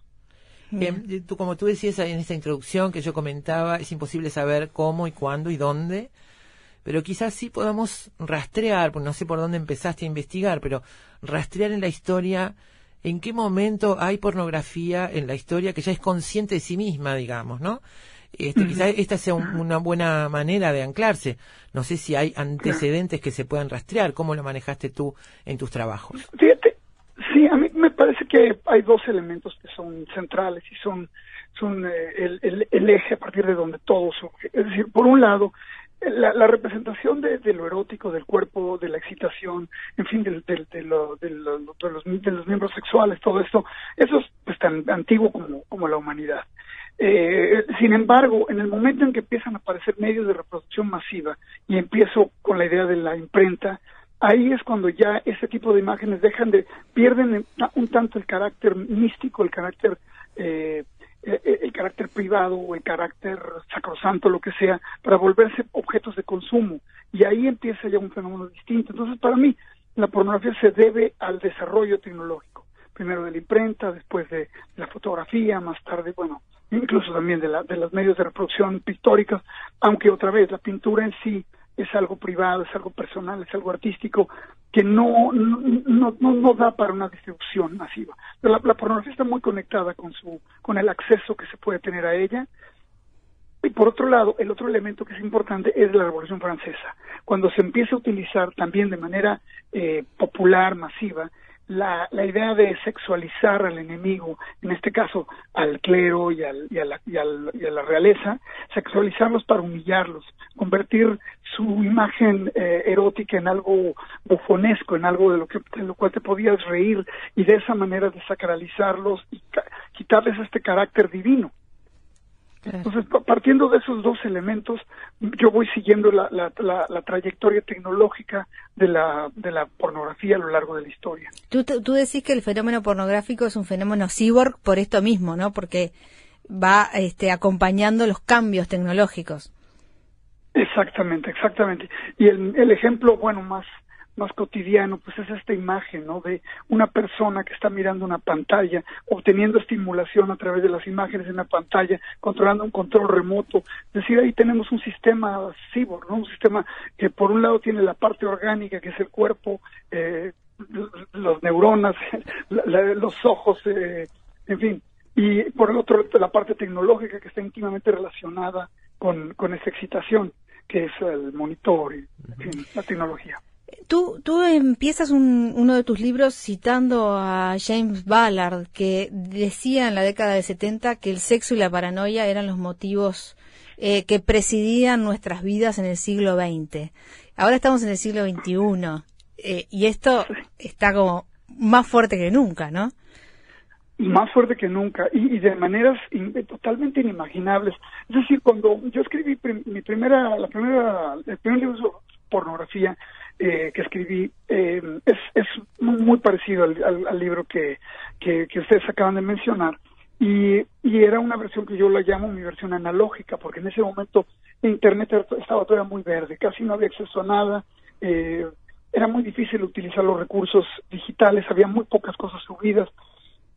Eh, tú, como tú decías ahí en esta introducción que yo comentaba, es imposible saber cómo y cuándo y dónde, pero quizás sí podamos rastrear, pues no sé por dónde empezaste a investigar, pero rastrear en la historia en qué momento hay pornografía en la historia que ya es consciente de sí misma, digamos, ¿no? Este, quizás esta sea un- una buena manera de anclarse. No sé si hay antecedentes que se puedan rastrear. ¿Cómo lo manejaste tú en tus trabajos? Fíjate, sí, a mí me parece que hay dos elementos que son centrales y son, son eh, el, el- el eje a partir de donde todo surge. Es decir, por un lado, la, la representación de, de lo erótico, del cuerpo, de la excitación, en fin, de, lo- de lo- de los, de los miembros sexuales, todo esto, eso es pues, tan antiguo como, como la humanidad. Eh, sin embargo, en el momento en que empiezan a aparecer medios de reproducción masiva, y empiezo con la idea de la imprenta, ahí es cuando ya ese tipo de imágenes dejan de, pierden un tanto el carácter místico, el carácter, eh, eh, el carácter privado o el carácter sacrosanto, lo que sea, para volverse objetos de consumo. Y ahí empieza ya un fenómeno distinto. Entonces, para mí, la pornografía se debe al desarrollo tecnológico. Primero de la imprenta, después de la fotografía, más tarde, bueno, incluso también de, la, de los medios de reproducción pictóricos, aunque otra vez la pintura en sí es algo privado, es algo personal, es algo artístico que no no, no, da para una distribución masiva. Pero la, la, pornografía está muy conectada con su con el acceso que se puede tener a ella. Y por otro lado, el otro elemento que es importante es la Revolución Francesa. Cuando se empieza a utilizar también de manera eh, popular, masiva, la, la, idea de sexualizar al enemigo, en este caso al clero y, al, y, a, la, y, al, y a la realeza, sexualizarlos para humillarlos, convertir su imagen eh, erótica en algo bufonesco, en algo de lo, que, de lo cual te podías reír y de esa manera desacralizarlos y quitarles este carácter divino. Entonces, partiendo de esos dos elementos, yo voy siguiendo la, la, la, trayectoria tecnológica de la, de la pornografía a lo largo de la historia. Tú, tú decís que el fenómeno pornográfico es un fenómeno cyborg por esto mismo, ¿no? Porque va este, acompañando los cambios tecnológicos. Exactamente, exactamente. Y el, el ejemplo, bueno, más más cotidiano, pues es esta imagen, ¿no? De una persona que está mirando una pantalla, obteniendo estimulación a través de las imágenes en la pantalla, controlando un control remoto. Es decir, ahí tenemos un sistema cyborg, ¿no? Un sistema que por un lado tiene la parte orgánica, que es el cuerpo, eh, los neuronas, los ojos, eh, en fin. Y por el otro, la parte tecnológica que está íntimamente relacionada con, con esa excitación, que es el monitor y, la tecnología. Tú, tú empiezas un, uno de tus libros citando a James Ballard, que decía en la década de 70 que el sexo y la paranoia eran los motivos eh, que presidían nuestras vidas en el siglo XX. Ahora estamos en el siglo XXI eh, y esto está como más fuerte que nunca, ¿no? Más fuerte que nunca y, de maneras totalmente inimaginables. Es decir, cuando yo escribí mi primera, la primera, el primer libro sobre pornografía, eh, que escribí eh, es, es muy parecido al, libro que, que, ustedes acaban de mencionar. Y, y, era una versión que yo la llamo mi versión analógica, porque en ese momento Internet estaba todavía muy verde, casi no había acceso a nada, eh, era muy difícil utilizar los recursos digitales, había muy pocas cosas subidas.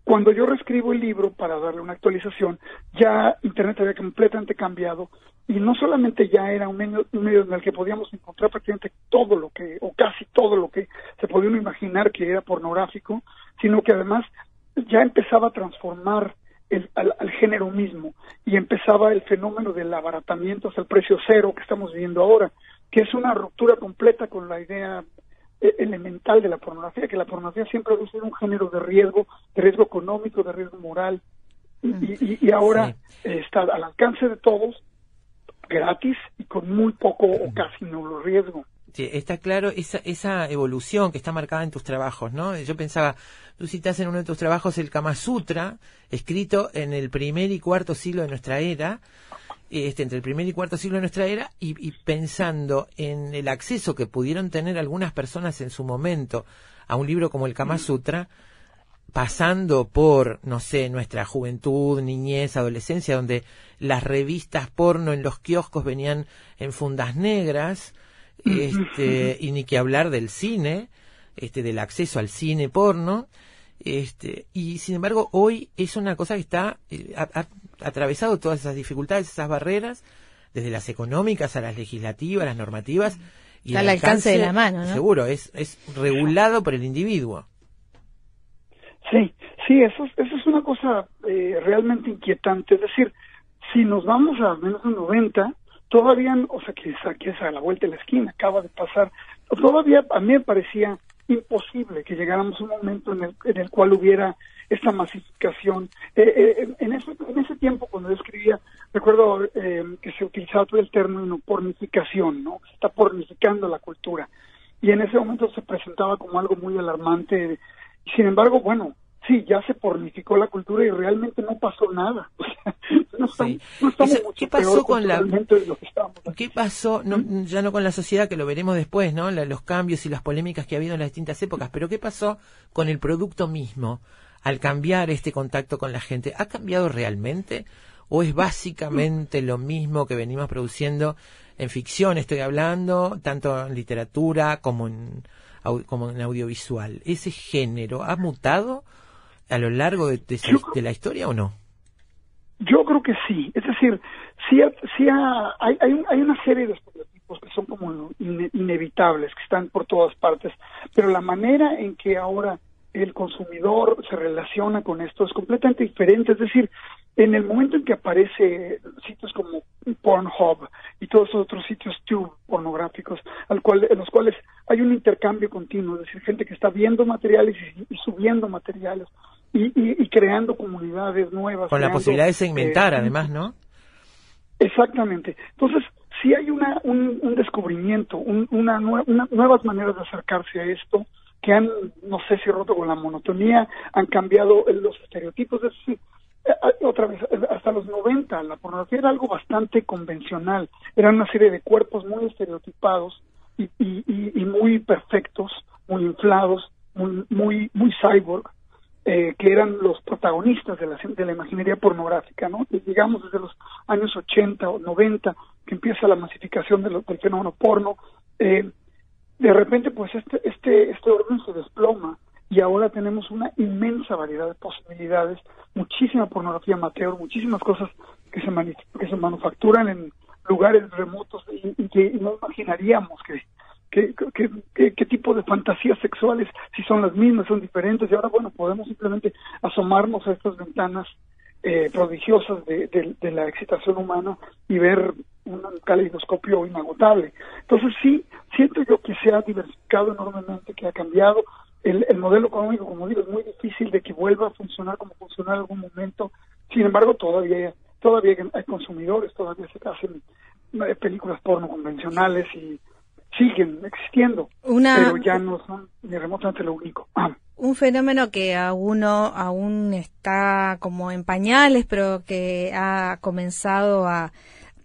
Cuando yo reescribo el libro para darle una actualización, ya Internet había completamente cambiado y no solamente ya era un medio, medio en el que podíamos encontrar prácticamente todo lo que, o casi todo lo que se podía imaginar que era pornográfico, sino que además ya empezaba a transformar el, al, al, género mismo y empezaba el fenómeno del abaratamiento hasta el precio cero que estamos viviendo ahora, que es una ruptura completa con la idea elemental de la pornografía, que la pornografía siempre ha sido un género de riesgo, de riesgo económico, de riesgo moral, y, y, y ahora está al alcance de todos, gratis y con muy poco o casi nulo riesgo. Está claro esa, esa evolución que está marcada en tus trabajos, ¿no? Yo pensaba, tú citas en uno de tus trabajos el Kama Sutra, escrito en el primer y cuarto siglo de nuestra era, este, entre el primer y cuarto siglo de nuestra era y, pensando en el acceso que pudieron tener algunas personas en su momento a un libro como el Kama Sutra, pasando por, no sé, nuestra juventud, niñez, adolescencia, donde las revistas porno en los kioscos venían en fundas negras, este, y ni que hablar del cine, este, del acceso al cine porno, este, y sin embargo hoy es una cosa que está eh, atravesado todas esas dificultades, esas barreras, desde las económicas a las legislativas, las normativas. Y Está al alcance, de la mano, ¿no? Seguro, es, es regulado por el individuo. Sí, sí, eso, eso es una cosa eh, realmente inquietante. Es decir, si nos vamos a menos de 90, todavía, o sea, que, es a la vuelta de la esquina, acaba de pasar, todavía a mí me parecía imposible que llegáramos a un momento en el, en el cual hubiera esta masificación. Eh, eh, en, ese, en ese tiempo, cuando yo escribía, recuerdo eh, que se utilizaba todo el término pornificación, ¿no? Se está pornificando la cultura. Y en ese momento se presentaba como algo muy alarmante. Sin embargo, bueno, sí, ya se pornificó la cultura y realmente no pasó nada. no estamos, ¿Qué pasó con la ¿Qué pasó no, ¿Mm? ya no con la sociedad que lo veremos después, ¿no? los cambios y las polémicas que ha habido en las distintas épocas, pero qué pasó con el producto mismo al cambiar este contacto con la gente? ¿Ha cambiado realmente o es básicamente lo mismo que venimos produciendo en ficción, estoy hablando, tanto en literatura como en como en audiovisual? ¿Ese género ha mutado? A lo largo de, la historia o no? Yo creo que sí, es decir, sí, sí hay, hay, hay una serie de estereotipos que son como inevitables, que están por todas partes, pero la manera en que ahora el consumidor se relaciona con esto es completamente diferente, es decir, en el momento en que aparece sitios como Pornhub y todos esos otros sitios tube pornográficos, al cual, en los cuales hay un intercambio continuo, es decir, gente que está viendo materiales y, subiendo materiales y, y, creando comunidades nuevas. Con la posibilidad de segmentar, eh, además, ¿no? Exactamente. Entonces, sí hay una, un, un descubrimiento, una, una, nuevas maneras de acercarse a esto que han, no sé si roto con la monotonía, han cambiado los estereotipos. Es decir, eh, eh, otra vez, hasta los 90 la pornografía era algo bastante convencional, era una serie de cuerpos muy estereotipados y, y, muy perfectos, muy inflados, muy, muy, muy cyborg, eh, que eran los protagonistas de la, de la imaginería pornográfica, ¿no? Digamos desde los años 80 o 90, que empieza la masificación del fenómeno porno, de repente pues este, este, este orden se desploma y ahora tenemos una inmensa variedad de posibilidades, muchísima pornografía amateur, muchísimas cosas que se, que se manufacturan en lugares remotos y, que no imaginaríamos que qué tipo de fantasías sexuales, si son las mismas, son diferentes, y ahora, bueno, podemos simplemente asomarnos a estas ventanas eh, prodigiosas de, de, la excitación humana y ver un caleidoscopio inagotable. Entonces, sí, siento yo que se ha diversificado enormemente, que ha cambiado, el, modelo económico, como digo, es muy difícil de que vuelva a funcionar como funcionó en algún momento. Sin embargo, todavía todavía hay consumidores, todavía se hacen eh, películas porno convencionales y siguen existiendo, pero ya no son ni remotamente lo único. Ah. Un fenómeno que aún, aún está como en pañales, pero que ha comenzado a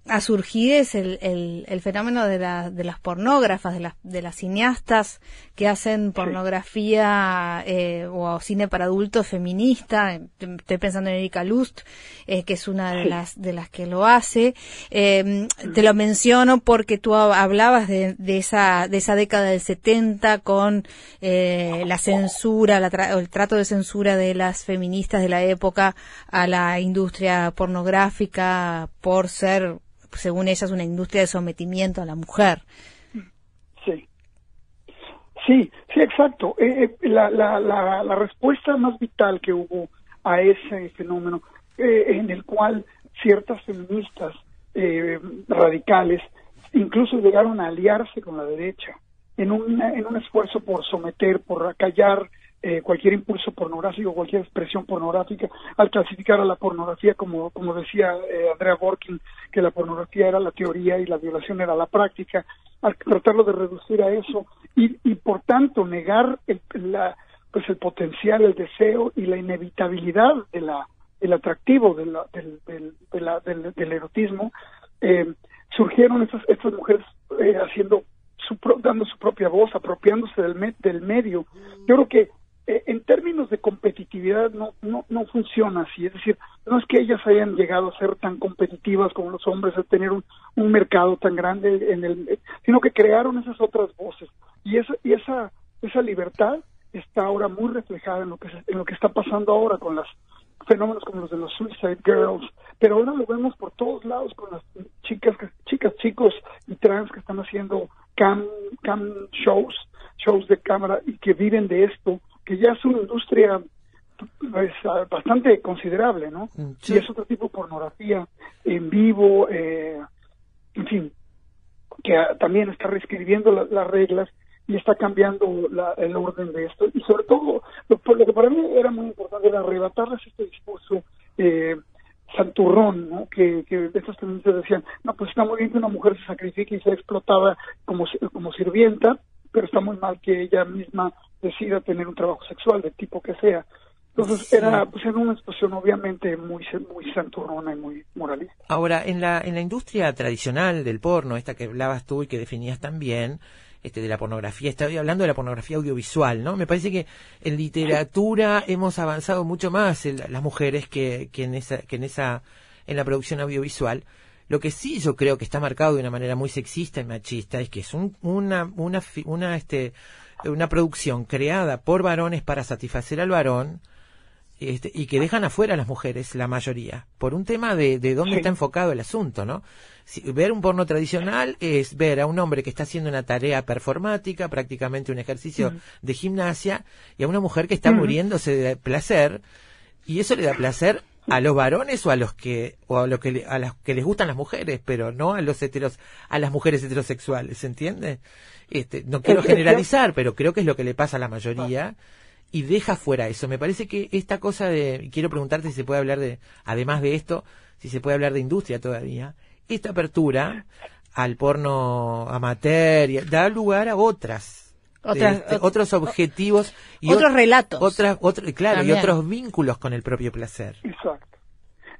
a surgir es el, el, fenómeno de, la, de las pornógrafas, de las, de las cineastas que hacen pornografía eh, o cine para adultos feminista. Estoy pensando en Erika Lust, eh, que es una de las de las que lo hace. Eh, te lo menciono porque tú hablabas de, de, esa de esa década del 70 con la censura, el trato de censura de las feministas de la época a la industria pornográfica por ser según ellas, una industria de sometimiento a la mujer. Sí. Sí, sí, exacto. Eh, eh, la, la, la, la, respuesta más vital que hubo a ese fenómeno, eh, en el cual ciertas feministas radicales incluso llegaron a aliarse con la derecha en un, en un esfuerzo por someter, por acallar eh, cualquier impulso pornográfico, cualquier expresión pornográfica, al clasificar a la pornografía como, como decía eh, Andrea Borkin, que la pornografía era la teoría y la violación era la práctica, al tratarlo de reducir a eso y, y por tanto negar el, la, pues el potencial, el deseo y la inevitabilidad de la, el atractivo de la, del, del, de del, del, erotismo, eh, surgieron estas, estas mujeres eh, haciendo su, dando su propia voz, apropiándose del, del medio. Yo creo que en términos de competitividad no, no, no funciona así, es decir, no es que ellas hayan llegado a ser tan competitivas como los hombres, a tener un, un mercado tan grande en el, sino que crearon esas otras voces. Y esa, y esa, esa libertad está ahora muy reflejada en lo que en lo que está pasando ahora con los fenómenos como los de los Suicide Girls, pero ahora lo vemos por todos lados con las chicas, chicas, chicos y trans que están haciendo cam, cam shows, shows de cámara y que viven de esto que ya es una industria pues, bastante considerable, ¿no? Mm, y es otro tipo de pornografía en vivo, eh, en fin, que también está reescribiendo las reglas y está cambiando el orden de esto. Y sobre todo, lo, que para mí era muy importante era arrebatarles este discurso eh, santurrón, ¿no? que, que estos feministas decían, no, pues está muy bien que una mujer se sacrifique y sea explotada como, como sirvienta, pero está muy mal que ella misma decida tener un trabajo sexual de tipo que sea. Entonces era, pues era una expresión obviamente muy muy santurrona y muy moralista. Ahora, en la, en la industria tradicional del porno, esta que hablabas tú y que definías también, este, de la pornografía, estoy hablando de la pornografía audiovisual, ¿no? Me parece que en literatura hemos avanzado mucho más las mujeres que, que en esa, que en esa, en la producción audiovisual. Lo que sí yo creo que está marcado de una manera muy sexista y machista es que es un, una, una, una, este, una producción creada por varones para satisfacer al varón, este, y que dejan afuera a las mujeres, la mayoría, por un tema de, de dónde está enfocado el asunto, ¿no? Si- ver un porno tradicional es ver a un hombre que está haciendo una tarea performática, prácticamente un ejercicio de gimnasia, y a una mujer que está muriéndose de placer, y eso le da placer a los varones o a los que o a los que a las que les gustan las mujeres, pero no a los heteros a las mujeres heterosexuales, ¿se entiende? Este, no quiero generalizar, pero creo que es lo que le pasa a la mayoría y deja fuera eso. Me parece que esta cosa de, y quiero preguntarte si se puede hablar de, además de esto, si se puede hablar de industria todavía, esta apertura al porno amateur da lugar a otras. Otras- este, ot- otros objetivos y otros ot- relatos. otras otro- claro También. y otros vínculos con el propio placer Exacto.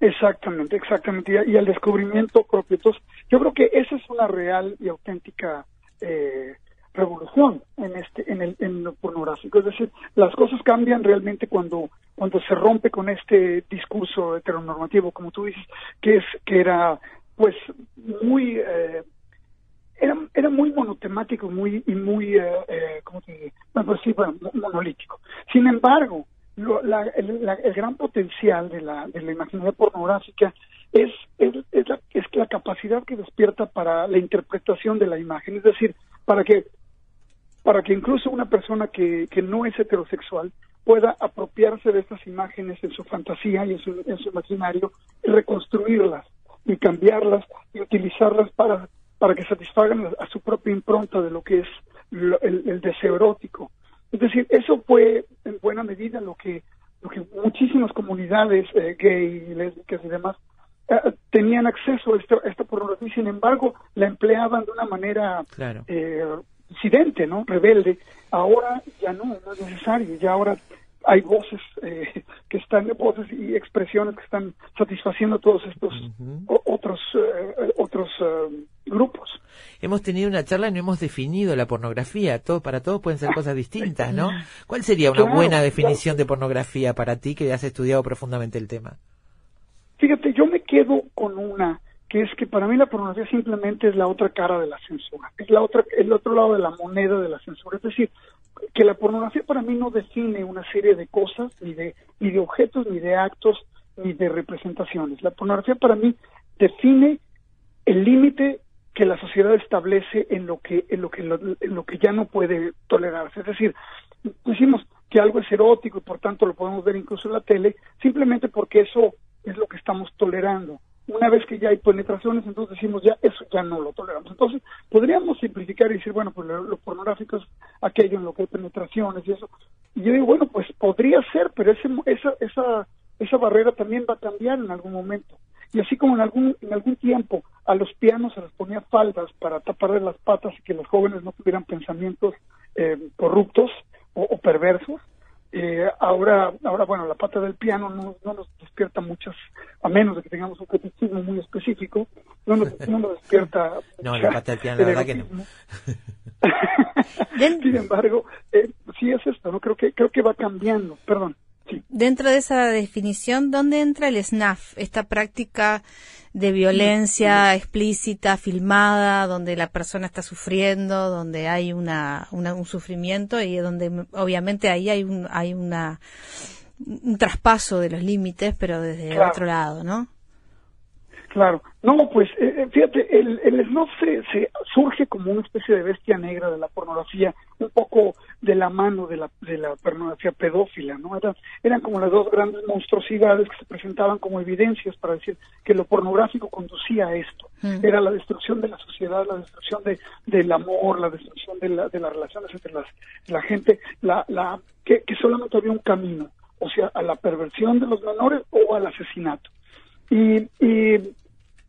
Exactamente, exactamente. Y, y el descubrimiento propio. Entonces, yo creo que esa es una real y auténtica eh, revolución en este, en el, en lo pornográfico. Es decir, las cosas cambian realmente cuando, cuando se rompe con este discurso heteronormativo, como tú dices, que es, que era, pues, muy, eh, era, era muy monotemático muy, y muy, eh, eh, ¿cómo te diré? Bueno, pues sí, bueno, mo- monolítico. Sin embargo, lo- la- el, la- el gran potencial de la, de la imaginaria pornográfica es, es, es la, es la capacidad que despierta para la interpretación de la imagen. Es decir, para que, para que incluso una persona que, que no es heterosexual pueda apropiarse de estas imágenes en su fantasía y en su, en su imaginario y reconstruirlas y cambiarlas y utilizarlas para, para que satisfagan a su propia impronta de lo que es lo- el, el deseo erótico. Es decir, eso fue en buena medida lo que, lo que muchísimas comunidades eh, gay, lésbicas y demás eh, tenían acceso a esta, a esta pornografía y sin embargo la empleaban de una manera Claro. eh, disidente, ¿no? Rebelde. Ahora ya no, no es necesario. Ya ahora hay voces eh, que están, voces y expresiones que están satisfaciendo todos estos o- otros eh, otros eh, grupos. hemos tenido una charla y no hemos definido la pornografía todo para todos pueden ser cosas distintas no cuál sería una Claro, buena claro. definición de pornografía para ti que has estudiado profundamente el tema Fíjate, yo me quedo con una que es que para mí la pornografía simplemente es la otra cara de la censura, es la otra, el otro lado de la moneda de la censura. Es decir, que la pornografía para mí no define una serie de cosas, ni de, ni de objetos, ni de actos, ni de representaciones. La pornografía para mí define el límite que la sociedad establece en lo que en lo que en lo que ya no puede tolerarse es decir decimos que algo es erótico y por tanto lo podemos ver incluso en la tele simplemente porque eso es lo que estamos tolerando una vez que ya hay penetraciones entonces decimos ya eso ya no lo toleramos. Entonces podríamos simplificar y decir bueno pues lo, lo pornográfico es aquello en lo que hay penetraciones y eso. Y yo digo bueno pues podría ser pero ese, esa esa esa barrera también va a cambiar en algún momento. Y así como en algún en algún tiempo a los pianos se les ponía faldas para taparle las patas y que los jóvenes no tuvieran pensamientos eh, corruptos o, o perversos eh, ahora ahora bueno la pata del piano no, no nos despierta muchas a menos de que tengamos un catecismo muy específico no nos, no nos despierta no la pata del piano la verdad que no. Sin embargo eh, sí es esto no creo que creo que va cambiando perdón Dentro de esa definición, ¿dónde entra el SNAF? Esta práctica de violencia explícita, filmada, donde la persona está sufriendo, donde hay una, una- un sufrimiento y donde obviamente ahí hay un, hay una, un traspaso de los límites, pero desde el otro lado, ¿no? Claro, no, pues eh, eh, fíjate, el, el snuff se, se surge como una especie de bestia negra de la pornografía, un poco de la mano de la, de la pornografía pedófila, ¿no? Eran, eran como las dos grandes monstruosidades que se presentaban como evidencias para decir que lo pornográfico conducía a esto. Mm. Era la destrucción de la sociedad, la destrucción de, del amor, la destrucción de, la, de las relaciones entre las, la gente, la, la, que, que solamente había un camino, o sea, a la perversión de los menores o al asesinato. Y, y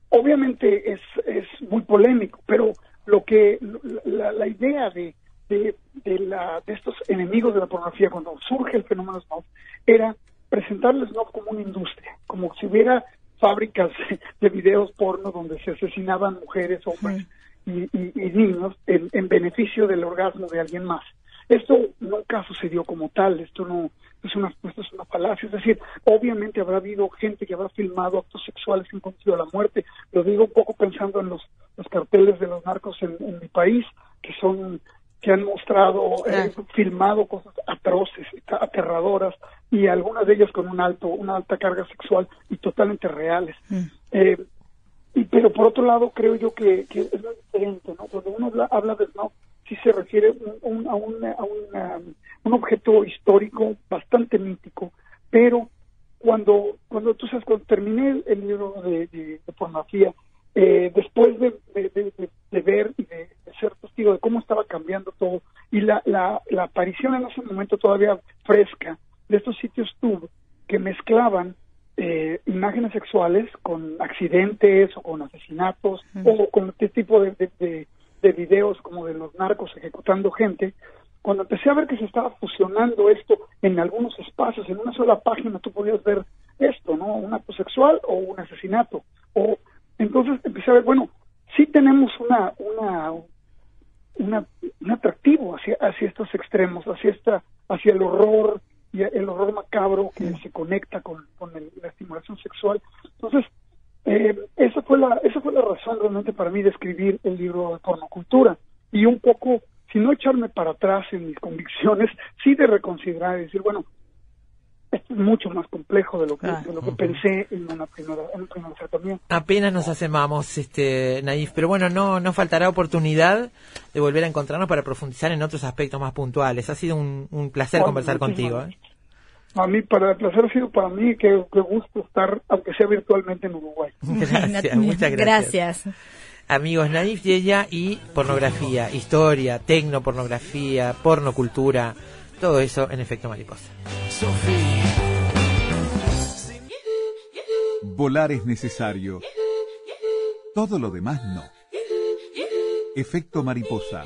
obviamente es, es muy polémico, pero lo que la, la idea de, de, de, la, de estos enemigos de la pornografía cuando surge el fenómeno snuff era presentar el snuff como una industria, como si hubiera fábricas de videos porno donde se asesinaban mujeres, hombres y, y- y niños en, en beneficio del orgasmo de alguien más. Esto nunca sucedió como tal, esto no es una, esto es una falacia, es decir, obviamente habrá habido gente que habrá filmado actos sexuales que han conducido a la muerte, lo digo un poco pensando en los, los carteles de los narcos en, en mi país, que son que han mostrado, eh, filmado cosas atroces, aterradoras, y algunas de ellas con un alto, una alta carga sexual y totalmente reales. Eh, y, pero por otro lado, creo yo que, que es muy diferente, ¿no? Cuando uno habla, habla de no sí se refiere a, un, a, un objeto histórico bastante mítico, pero cuando, cuando tú sabes, cuando terminé el libro de, de, pornografía, eh, después de, de, ver y de, ser testigo de cómo estaba cambiando todo y la, la, la aparición en ese momento todavía fresca de estos sitios tube que mezclaban eh, imágenes sexuales con accidentes o con asesinatos o con este tipo de, de, de, videos como de los narcos ejecutando gente, cuando empecé a ver que se estaba fusionando esto en algunos espacios, en una sola página tú podías ver esto, ¿no? Un acto sexual o un asesinato. O entonces empecé a ver, bueno, sí tenemos una una una un atractivo hacia hacia estos extremos, hacia esta hacia el horror y el horror macabro que se conecta con, con la estimulación sexual. Entonces, eh, esa fue la esa fue la razón realmente para mí de escribir el libro de pornocultura y un poco si no echarme para atrás en mis convicciones, sí de reconsiderar y decir, bueno, esto es mucho más complejo de lo que, de lo que pensé en, una primera, en un primer tratamiento. Apenas nos asemamos, este, Naif, pero bueno, no, no faltará oportunidad de volver a encontrarnos para profundizar en otros aspectos más puntuales. Ha sido un, un placer conversar contigo. ¿eh? A mí, para el placer ha sido para mí, que, que gusto estar, aunque sea virtualmente en Uruguay. Gracias, muchas gracias. Gracias. Amigos, Naif ella y pornografía, historia, tecnopornografía, pornocultura, todo eso en efecto mariposa. Volar es necesario. Todo lo demás no. Efecto mariposa.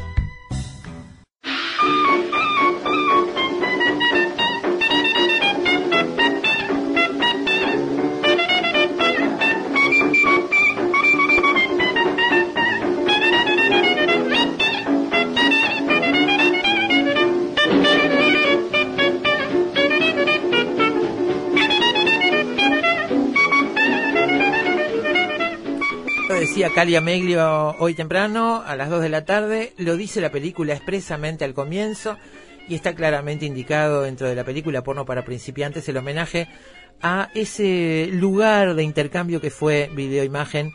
Calia Meglio hoy temprano, a las 2 de la tarde, lo dice la película expresamente al comienzo y está claramente indicado dentro de la película Porno para principiantes el homenaje a ese lugar de intercambio que fue video-imagen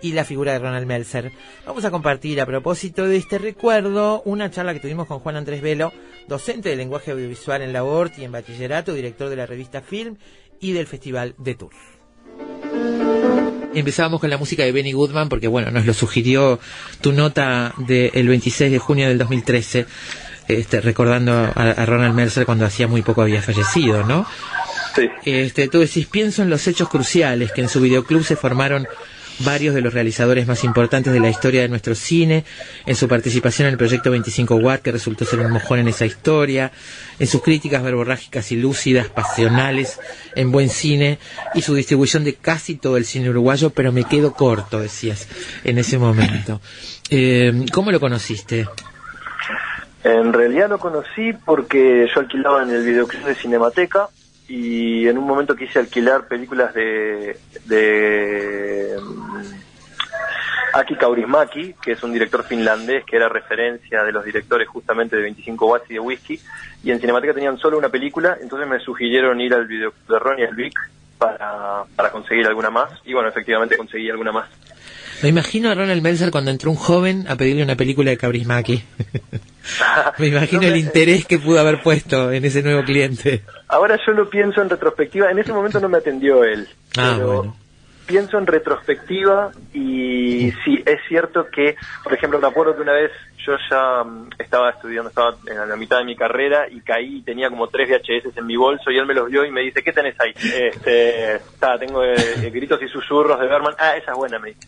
y la figura de Ronald Melzer. Vamos a compartir a propósito de este recuerdo una charla que tuvimos con Juan Andrés Velo, docente de lenguaje audiovisual en la ORT y en bachillerato, director de la revista Film y del Festival de Tours. Empezábamos con la música de Benny Goodman porque, bueno, nos lo sugirió tu nota del 26 de junio del 2013, este, recordando a, Ronald Mercer cuando hacía muy poco había fallecido, ¿no? Sí. Este, tú decís, pienso en los hechos cruciales que en su videoclub se formaron varios de los realizadores más importantes de la historia de nuestro cine, en su participación en el proyecto 25 Watt, que resultó ser un mojón en esa historia, en sus críticas verborrágicas y lúcidas, pasionales, en buen cine, y su distribución de casi todo el cine uruguayo, pero me quedo corto, decías, en ese momento. Eh, ¿Cómo lo conociste? En realidad lo conocí porque yo alquilaba en el videoclub de Cinemateca y en un momento quise alquilar películas de, de mm, Aki Kaurismaki, que es un director finlandés que era referencia de los directores justamente de 25 watts y de whisky, y en Cinemateca tenían solo una película, entonces me sugirieron ir al video de Ronnie Elvick para, para conseguir alguna más, y bueno, efectivamente conseguí alguna más. Me imagino a Ronald Melzer cuando entró un joven a pedirle una película de Cabrismaki. Me imagino el interés que pudo haber puesto en ese nuevo cliente. Ahora yo lo pienso en retrospectiva. En ese momento no me atendió él. Ah, pero pienso en retrospectiva y sí, es cierto que, por ejemplo, me acuerdo que una vez yo ya mm, estaba estudiando, estaba en la mitad de mi carrera y caí y tenía como tres VHS en mi bolso y él me los vio y me dice, ¿qué tenés ahí? Este, está, tengo eh, gritos y susurros de Berman. Ah, esa es buena, me dice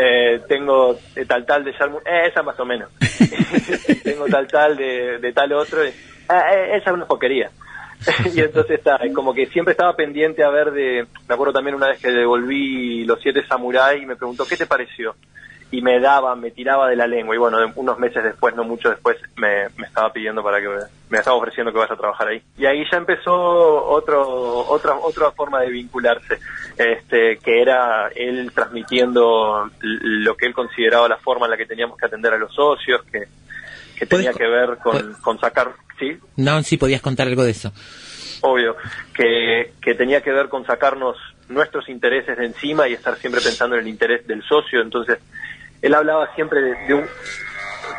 eh, tengo tal tal de Sharmun, eh, esa más o menos. tengo tal tal de, tal otro, eh, eh, esa es una poquería. y entonces está, como que siempre estaba pendiente a ver de, me acuerdo también una vez que devolví los siete samuráis y me preguntó, ¿qué te pareció? y me daba, me tiraba de la lengua. Y bueno, unos meses después, no mucho después, me, me estaba pidiendo para que me estaba ofreciendo que vaya a trabajar ahí. Y ahí ya empezó otro, otra, otra forma de vincularse, este, que era él transmitiendo lo que él consideraba la forma en la que teníamos que atender a los socios, que, que tenía que ver con, con sacar, sí, No, sí podías contar algo de eso. obvio, que, que tenía que ver con sacarnos nuestros intereses de encima y estar siempre pensando en el interés del socio. Entonces, él hablaba siempre de, de un...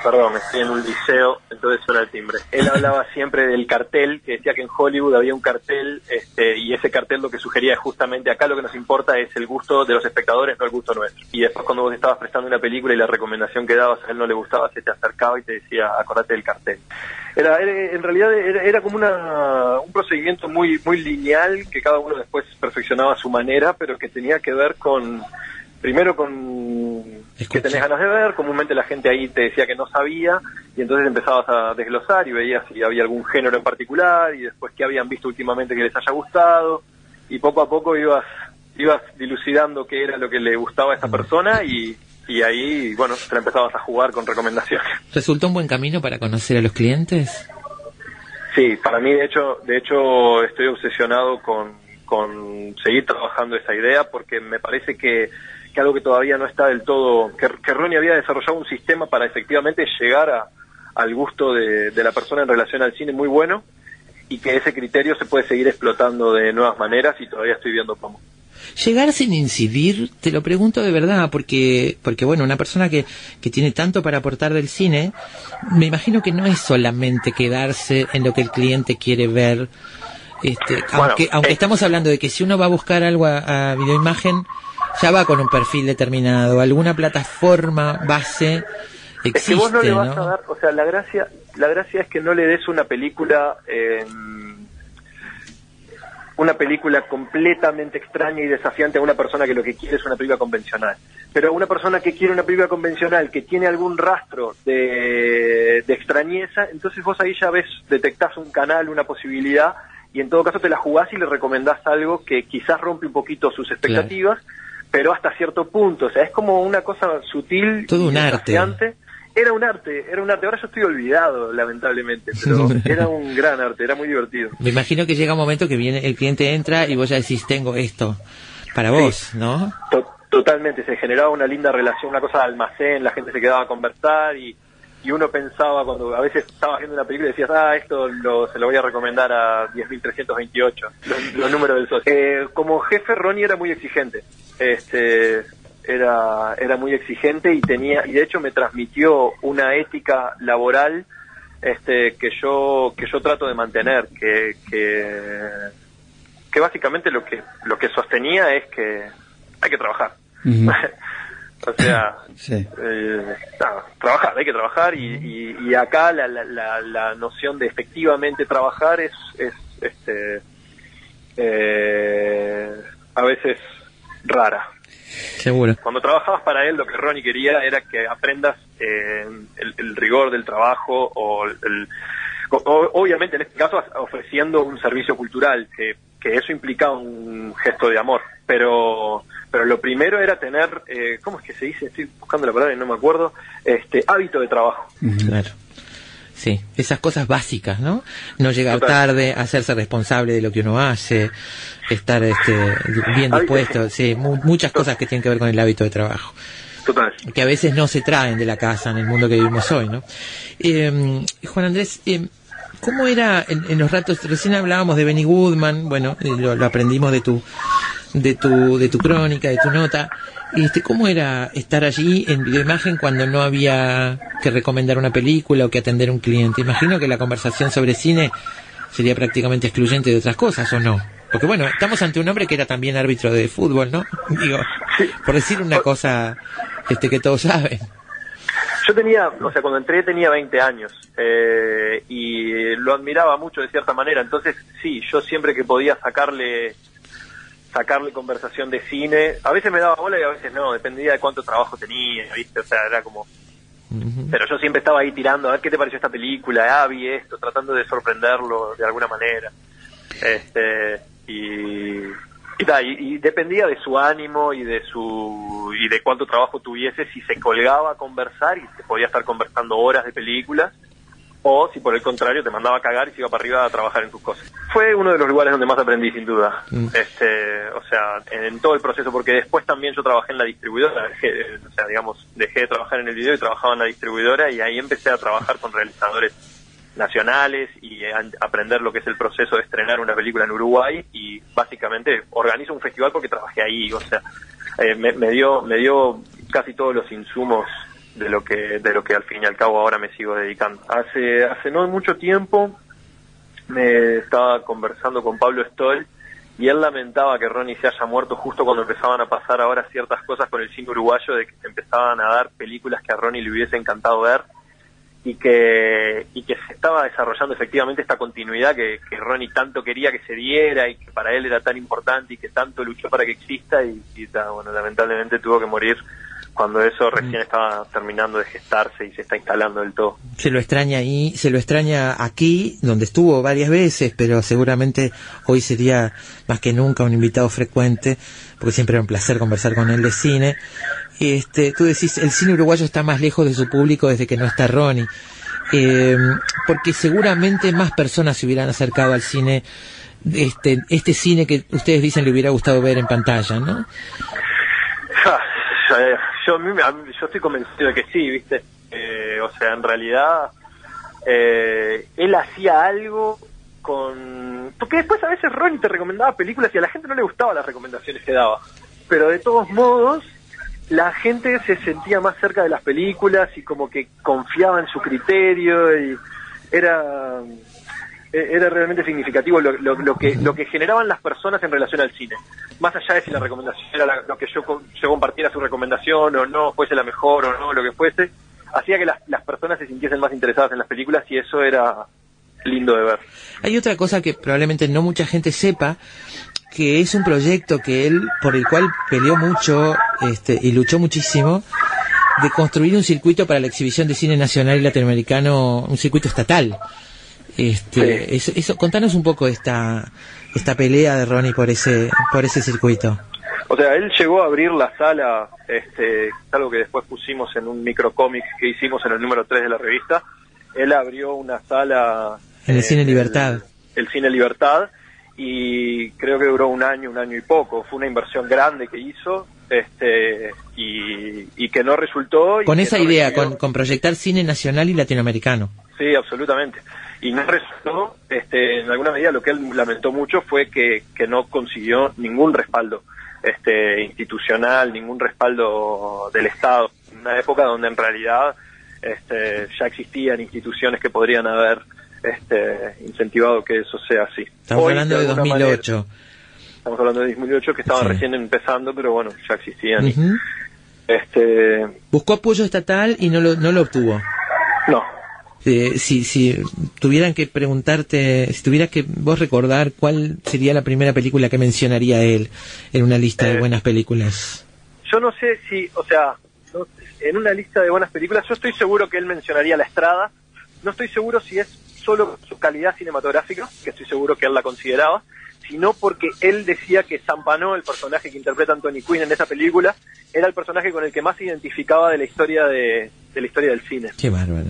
Perdón, estoy en un liceo, entonces suena el timbre. Él hablaba siempre del cartel, que decía que en Hollywood había un cartel, este, y ese cartel lo que sugería es justamente acá lo que nos importa es el gusto de los espectadores, no el gusto nuestro. Y después cuando vos estabas prestando una película y la recomendación que dabas a él no le gustaba, se te acercaba y te decía, acordate del cartel. Era, era- en realidad era, era como una, un procedimiento muy, muy lineal que cada uno después perfeccionaba a su manera, pero que tenía que ver con, primero con que tenés ganas de ver, comúnmente la gente ahí te decía que no sabía y entonces empezabas a desglosar y veías si había algún género en particular y después qué habían visto últimamente que les haya gustado y poco a poco ibas ibas dilucidando qué era lo que le gustaba a esa persona y, y ahí, bueno, te la empezabas a jugar con recomendaciones. ¿Resultó un buen camino para conocer a los clientes? Sí, para mí de hecho, de hecho estoy obsesionado con, con seguir trabajando esa idea porque me parece que, que algo que todavía no está del todo, que, que Ronnie había desarrollado un sistema para efectivamente llegar a, al gusto de, de la persona en relación al cine muy bueno y que ese criterio se puede seguir explotando de nuevas maneras y todavía estoy viendo cómo. Llegar sin incidir, te lo pregunto de verdad, porque, porque bueno, una persona que, que tiene tanto para aportar del cine, me imagino que no es solamente quedarse en lo que el cliente quiere ver. Este, aunque, aunque eh. estamos hablando de que si uno va a buscar algo a, a videoimagen, ya va con un perfil determinado, alguna plataforma base Es que vos no existe, le vas a dar, o sea, la gracia, la gracia es que no le des una película, eh, una película completamente extraña y desafiante a una persona que lo que quiere es una película convencional. Pero una persona que quiere una película convencional, que tiene algún rastro de, de extrañeza, entonces vos ahí ya ves, detectás un canal, una posibilidad, y en todo caso te la jugás y le recomendás algo que quizás rompe un poquito sus expectativas, pero hasta cierto punto, o sea, es como una cosa sutil Todo un arte. Era un arte, era un arte. Ahora yo estoy olvidado, lamentablemente, pero era un gran arte, era muy divertido. Me imagino que llega un momento que viene, el cliente entra y vos ya decís, tengo esto para vos, ¿no? To- Totalmente, se generaba una linda relación, una cosa de almacén, la gente se quedaba a conversar y, y uno pensaba cuando a veces estaba viendo una película y decías, ah, esto lo, se lo voy a recomendar a 10.328, los, los números del socio. Eh, como jefe, Ronnie era muy exigente. Este, era, era muy exigente y tenía, y de hecho me transmitió una ética laboral este, que yo, que yo trato de mantener, que, que, que básicamente lo que, lo que sostenía es que hay que trabajar. o sea, eh, nada, trabajar, hay que trabajar y, y, y acá la, la, la, noción de efectivamente trabajar es, es este, eh, a veces rara. Seguro. Cuando trabajabas para él, lo que Ronnie quería era que aprendas eh, el, el rigor del trabajo o el, o- obviamente en este caso ofreciendo un servicio cultural que, que eso implica un gesto de amor pero pero lo primero era tener eh, cómo es que se dice estoy buscando la palabra y no me acuerdo este hábito de trabajo Claro. Sí, esas cosas básicas, ¿no? No llegar Total. tarde, hacerse responsable de lo que uno hace, estar este, bien dispuesto, sí, mu- muchas cosas que tienen que ver con el hábito de trabajo. Total. Que a veces no se traen de la casa en el mundo que vivimos hoy, ¿no? Eh, Juan Andrés, eh, ¿cómo era en, en los ratos? Recién hablábamos de Benny Goodman, bueno, eh, lo, lo aprendimos de tu, de tu, de tu crónica, de tu nota. Este, ¿Cómo era estar allí en videoimagen cuando no había que recomendar una película o que atender a un cliente? Imagino que la conversación sobre cine sería prácticamente excluyente de otras cosas, ¿o no? Porque bueno, estamos ante un hombre que era también árbitro de fútbol, ¿no? Digo, por decir una cosa este que todos saben. Yo tenía, o sea, cuando entré tenía 20 años eh, y lo admiraba mucho de cierta manera. Entonces, sí, yo siempre que podía sacarle sacarle conversación de cine, a veces me daba bola y a veces no, dependía de cuánto trabajo tenía, ¿viste? O sea, era como... Pero yo siempre estaba ahí tirando, a ver qué te pareció esta película, ah, vi esto, tratando de sorprenderlo de alguna manera. Este, y, Y, y dependía de su ánimo y de su y de cuánto trabajo tuviese si se colgaba a conversar y se podía estar conversando horas de películas o si por el contrario te mandaba a cagar y se iba para arriba a trabajar en sus cosas. Fue uno de los lugares donde más aprendí sin duda. Mm. Este, o sea, en, en todo el proceso porque después también yo trabajé en la distribuidora, dejé, o sea, digamos, dejé de trabajar en el video y trabajaba en la distribuidora y ahí empecé a trabajar con realizadores nacionales y a- aprender lo que es el proceso de estrenar una película en Uruguay y básicamente organizo un festival porque trabajé ahí, o sea, eh, me, me dio me dio casi todos los insumos de lo que de lo que al fin y al cabo ahora me sigo dedicando. Hace hace no mucho tiempo me estaba conversando con Pablo Stoll y él lamentaba que Ronnie se haya muerto justo cuando empezaban a pasar ahora ciertas cosas con el cine uruguayo de que se empezaban a dar películas que a Ronnie le hubiese encantado ver y que y que se estaba desarrollando efectivamente esta continuidad que, que Ronnie tanto quería que se diera y que para él era tan importante y que tanto luchó para que exista y, bueno lamentablemente tuvo que morir cuando eso recién estaba terminando de gestarse y se está instalando del todo. Se lo extraña ahí, se lo extraña aquí, donde estuvo varias veces, pero seguramente hoy sería más que nunca un invitado frecuente, porque siempre era un placer conversar con él de cine. Este, tú decís, el cine uruguayo está más lejos de su público desde que no está Ronnie, Eh, porque seguramente más personas se hubieran acercado al cine, este, este cine que ustedes dicen le hubiera gustado ver en pantalla, ¿no? Yo, a mí- yo estoy convencido de que sí, ¿viste? Eh, o sea, en realidad, eh, él hacía algo con... Porque después a veces Ronnie te recomendaba películas y a la gente no le gustaban las recomendaciones que daba. Pero de todos modos, la gente se sentía más cerca de las películas y como que confiaba en su criterio y era era realmente significativo lo, lo- lo que lo que generaban las personas en relación al cine más allá de si la recomendación era la- lo que yo yo compartiera su recomendación o no fuese la mejor o no lo que fuese hacía que las, las personas se sintiesen más interesadas en las películas y eso era lindo de ver Hay otra cosa que probablemente no mucha gente sepa, que es un proyecto que él, por el cual peleó mucho este, y luchó muchísimo, de construir un circuito para la exhibición de cine nacional y latinoamericano, un circuito estatal. Este, eso, eso- contanos un poco esta esta pelea de Ronnie por ese por ese circuito. O sea, él llegó a abrir la sala, este, es algo que después pusimos en un microcómic que hicimos en el número 3 de la revista. Él abrió una sala En el eh, Cine Libertad. el Cine Libertad y creo que duró un año, un año y poco. Fue una inversión grande que hizo este y, y que no resultó. y Con esa no idea, con, con proyectar cine nacional y latinoamericano. Sí, absolutamente. Y no resultó, este, en alguna medida lo que él lamentó mucho fue que, que no consiguió ningún respaldo este, institucional, ningún respaldo del Estado. En una época donde en realidad este, ya existían instituciones que podrían haber este, incentivado que eso sea así. Estamos Hoy, hablando de alguna 2008. manera, estamos hablando de 2008 que estaban Sí. recién empezando, pero bueno, ya existían. y. Este, Buscó apoyo estatal y no lo, no lo obtuvo. no, Eh, si, si tuvieran que preguntarte, si tuvieras que vos recordar cuál sería la primera película que mencionaría él en una lista de Eh, buenas películas. yo no sé si, o sea, no- en una lista de buenas películas, yo estoy seguro que él mencionaría La Estrada. No estoy seguro si es solo su calidad cinematográfica, que estoy seguro que él la consideraba, sino porque él decía que Zampano, el personaje que interpreta Anthony Quinn en esa película, era el personaje con el que más se identificaba de la historia de, de la historia del cine. Qué bárbaro.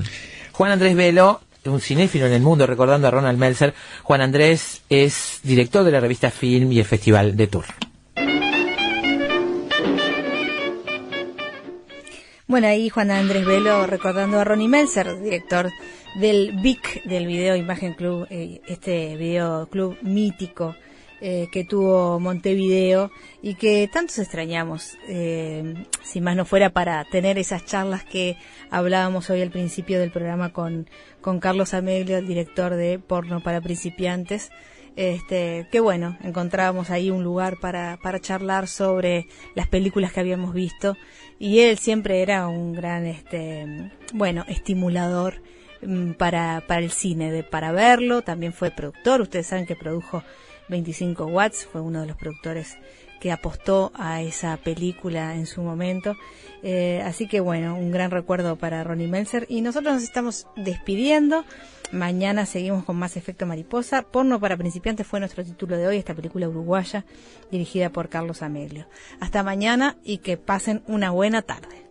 Juan Andrés Velo, un cinéfilo en el mundo, recordando a Ronald Melzer. Juan Andrés es director de la revista Film y el Festival de Tour. Bueno, ahí Juan Andrés Velo recordando a Ronnie Melzer, director del VIC, del Video Imagen Club, eh, este video club mítico eh, que tuvo Montevideo y que tantos extrañamos, eh, si más no fuera para tener esas charlas que hablábamos hoy al principio del programa con, con Carlos Ameglio, el director de Porno para Principiantes. Este, que bueno, encontrábamos ahí un lugar para, para charlar sobre las películas que habíamos visto. Y él siempre era un gran, este, bueno, estimulador mm, para, para el cine, de, para verlo, también fue productor, ustedes saben que produjo 25 watts, fue uno de los productores que apostó a esa película en su momento. Eh, así que bueno, un gran recuerdo para Ronnie Melzer. Y nosotros nos estamos despidiendo. Mañana seguimos con más efecto mariposa. Porno para principiantes fue nuestro título de hoy, esta película uruguaya dirigida por Carlos Amelio. Hasta mañana y que pasen una buena tarde.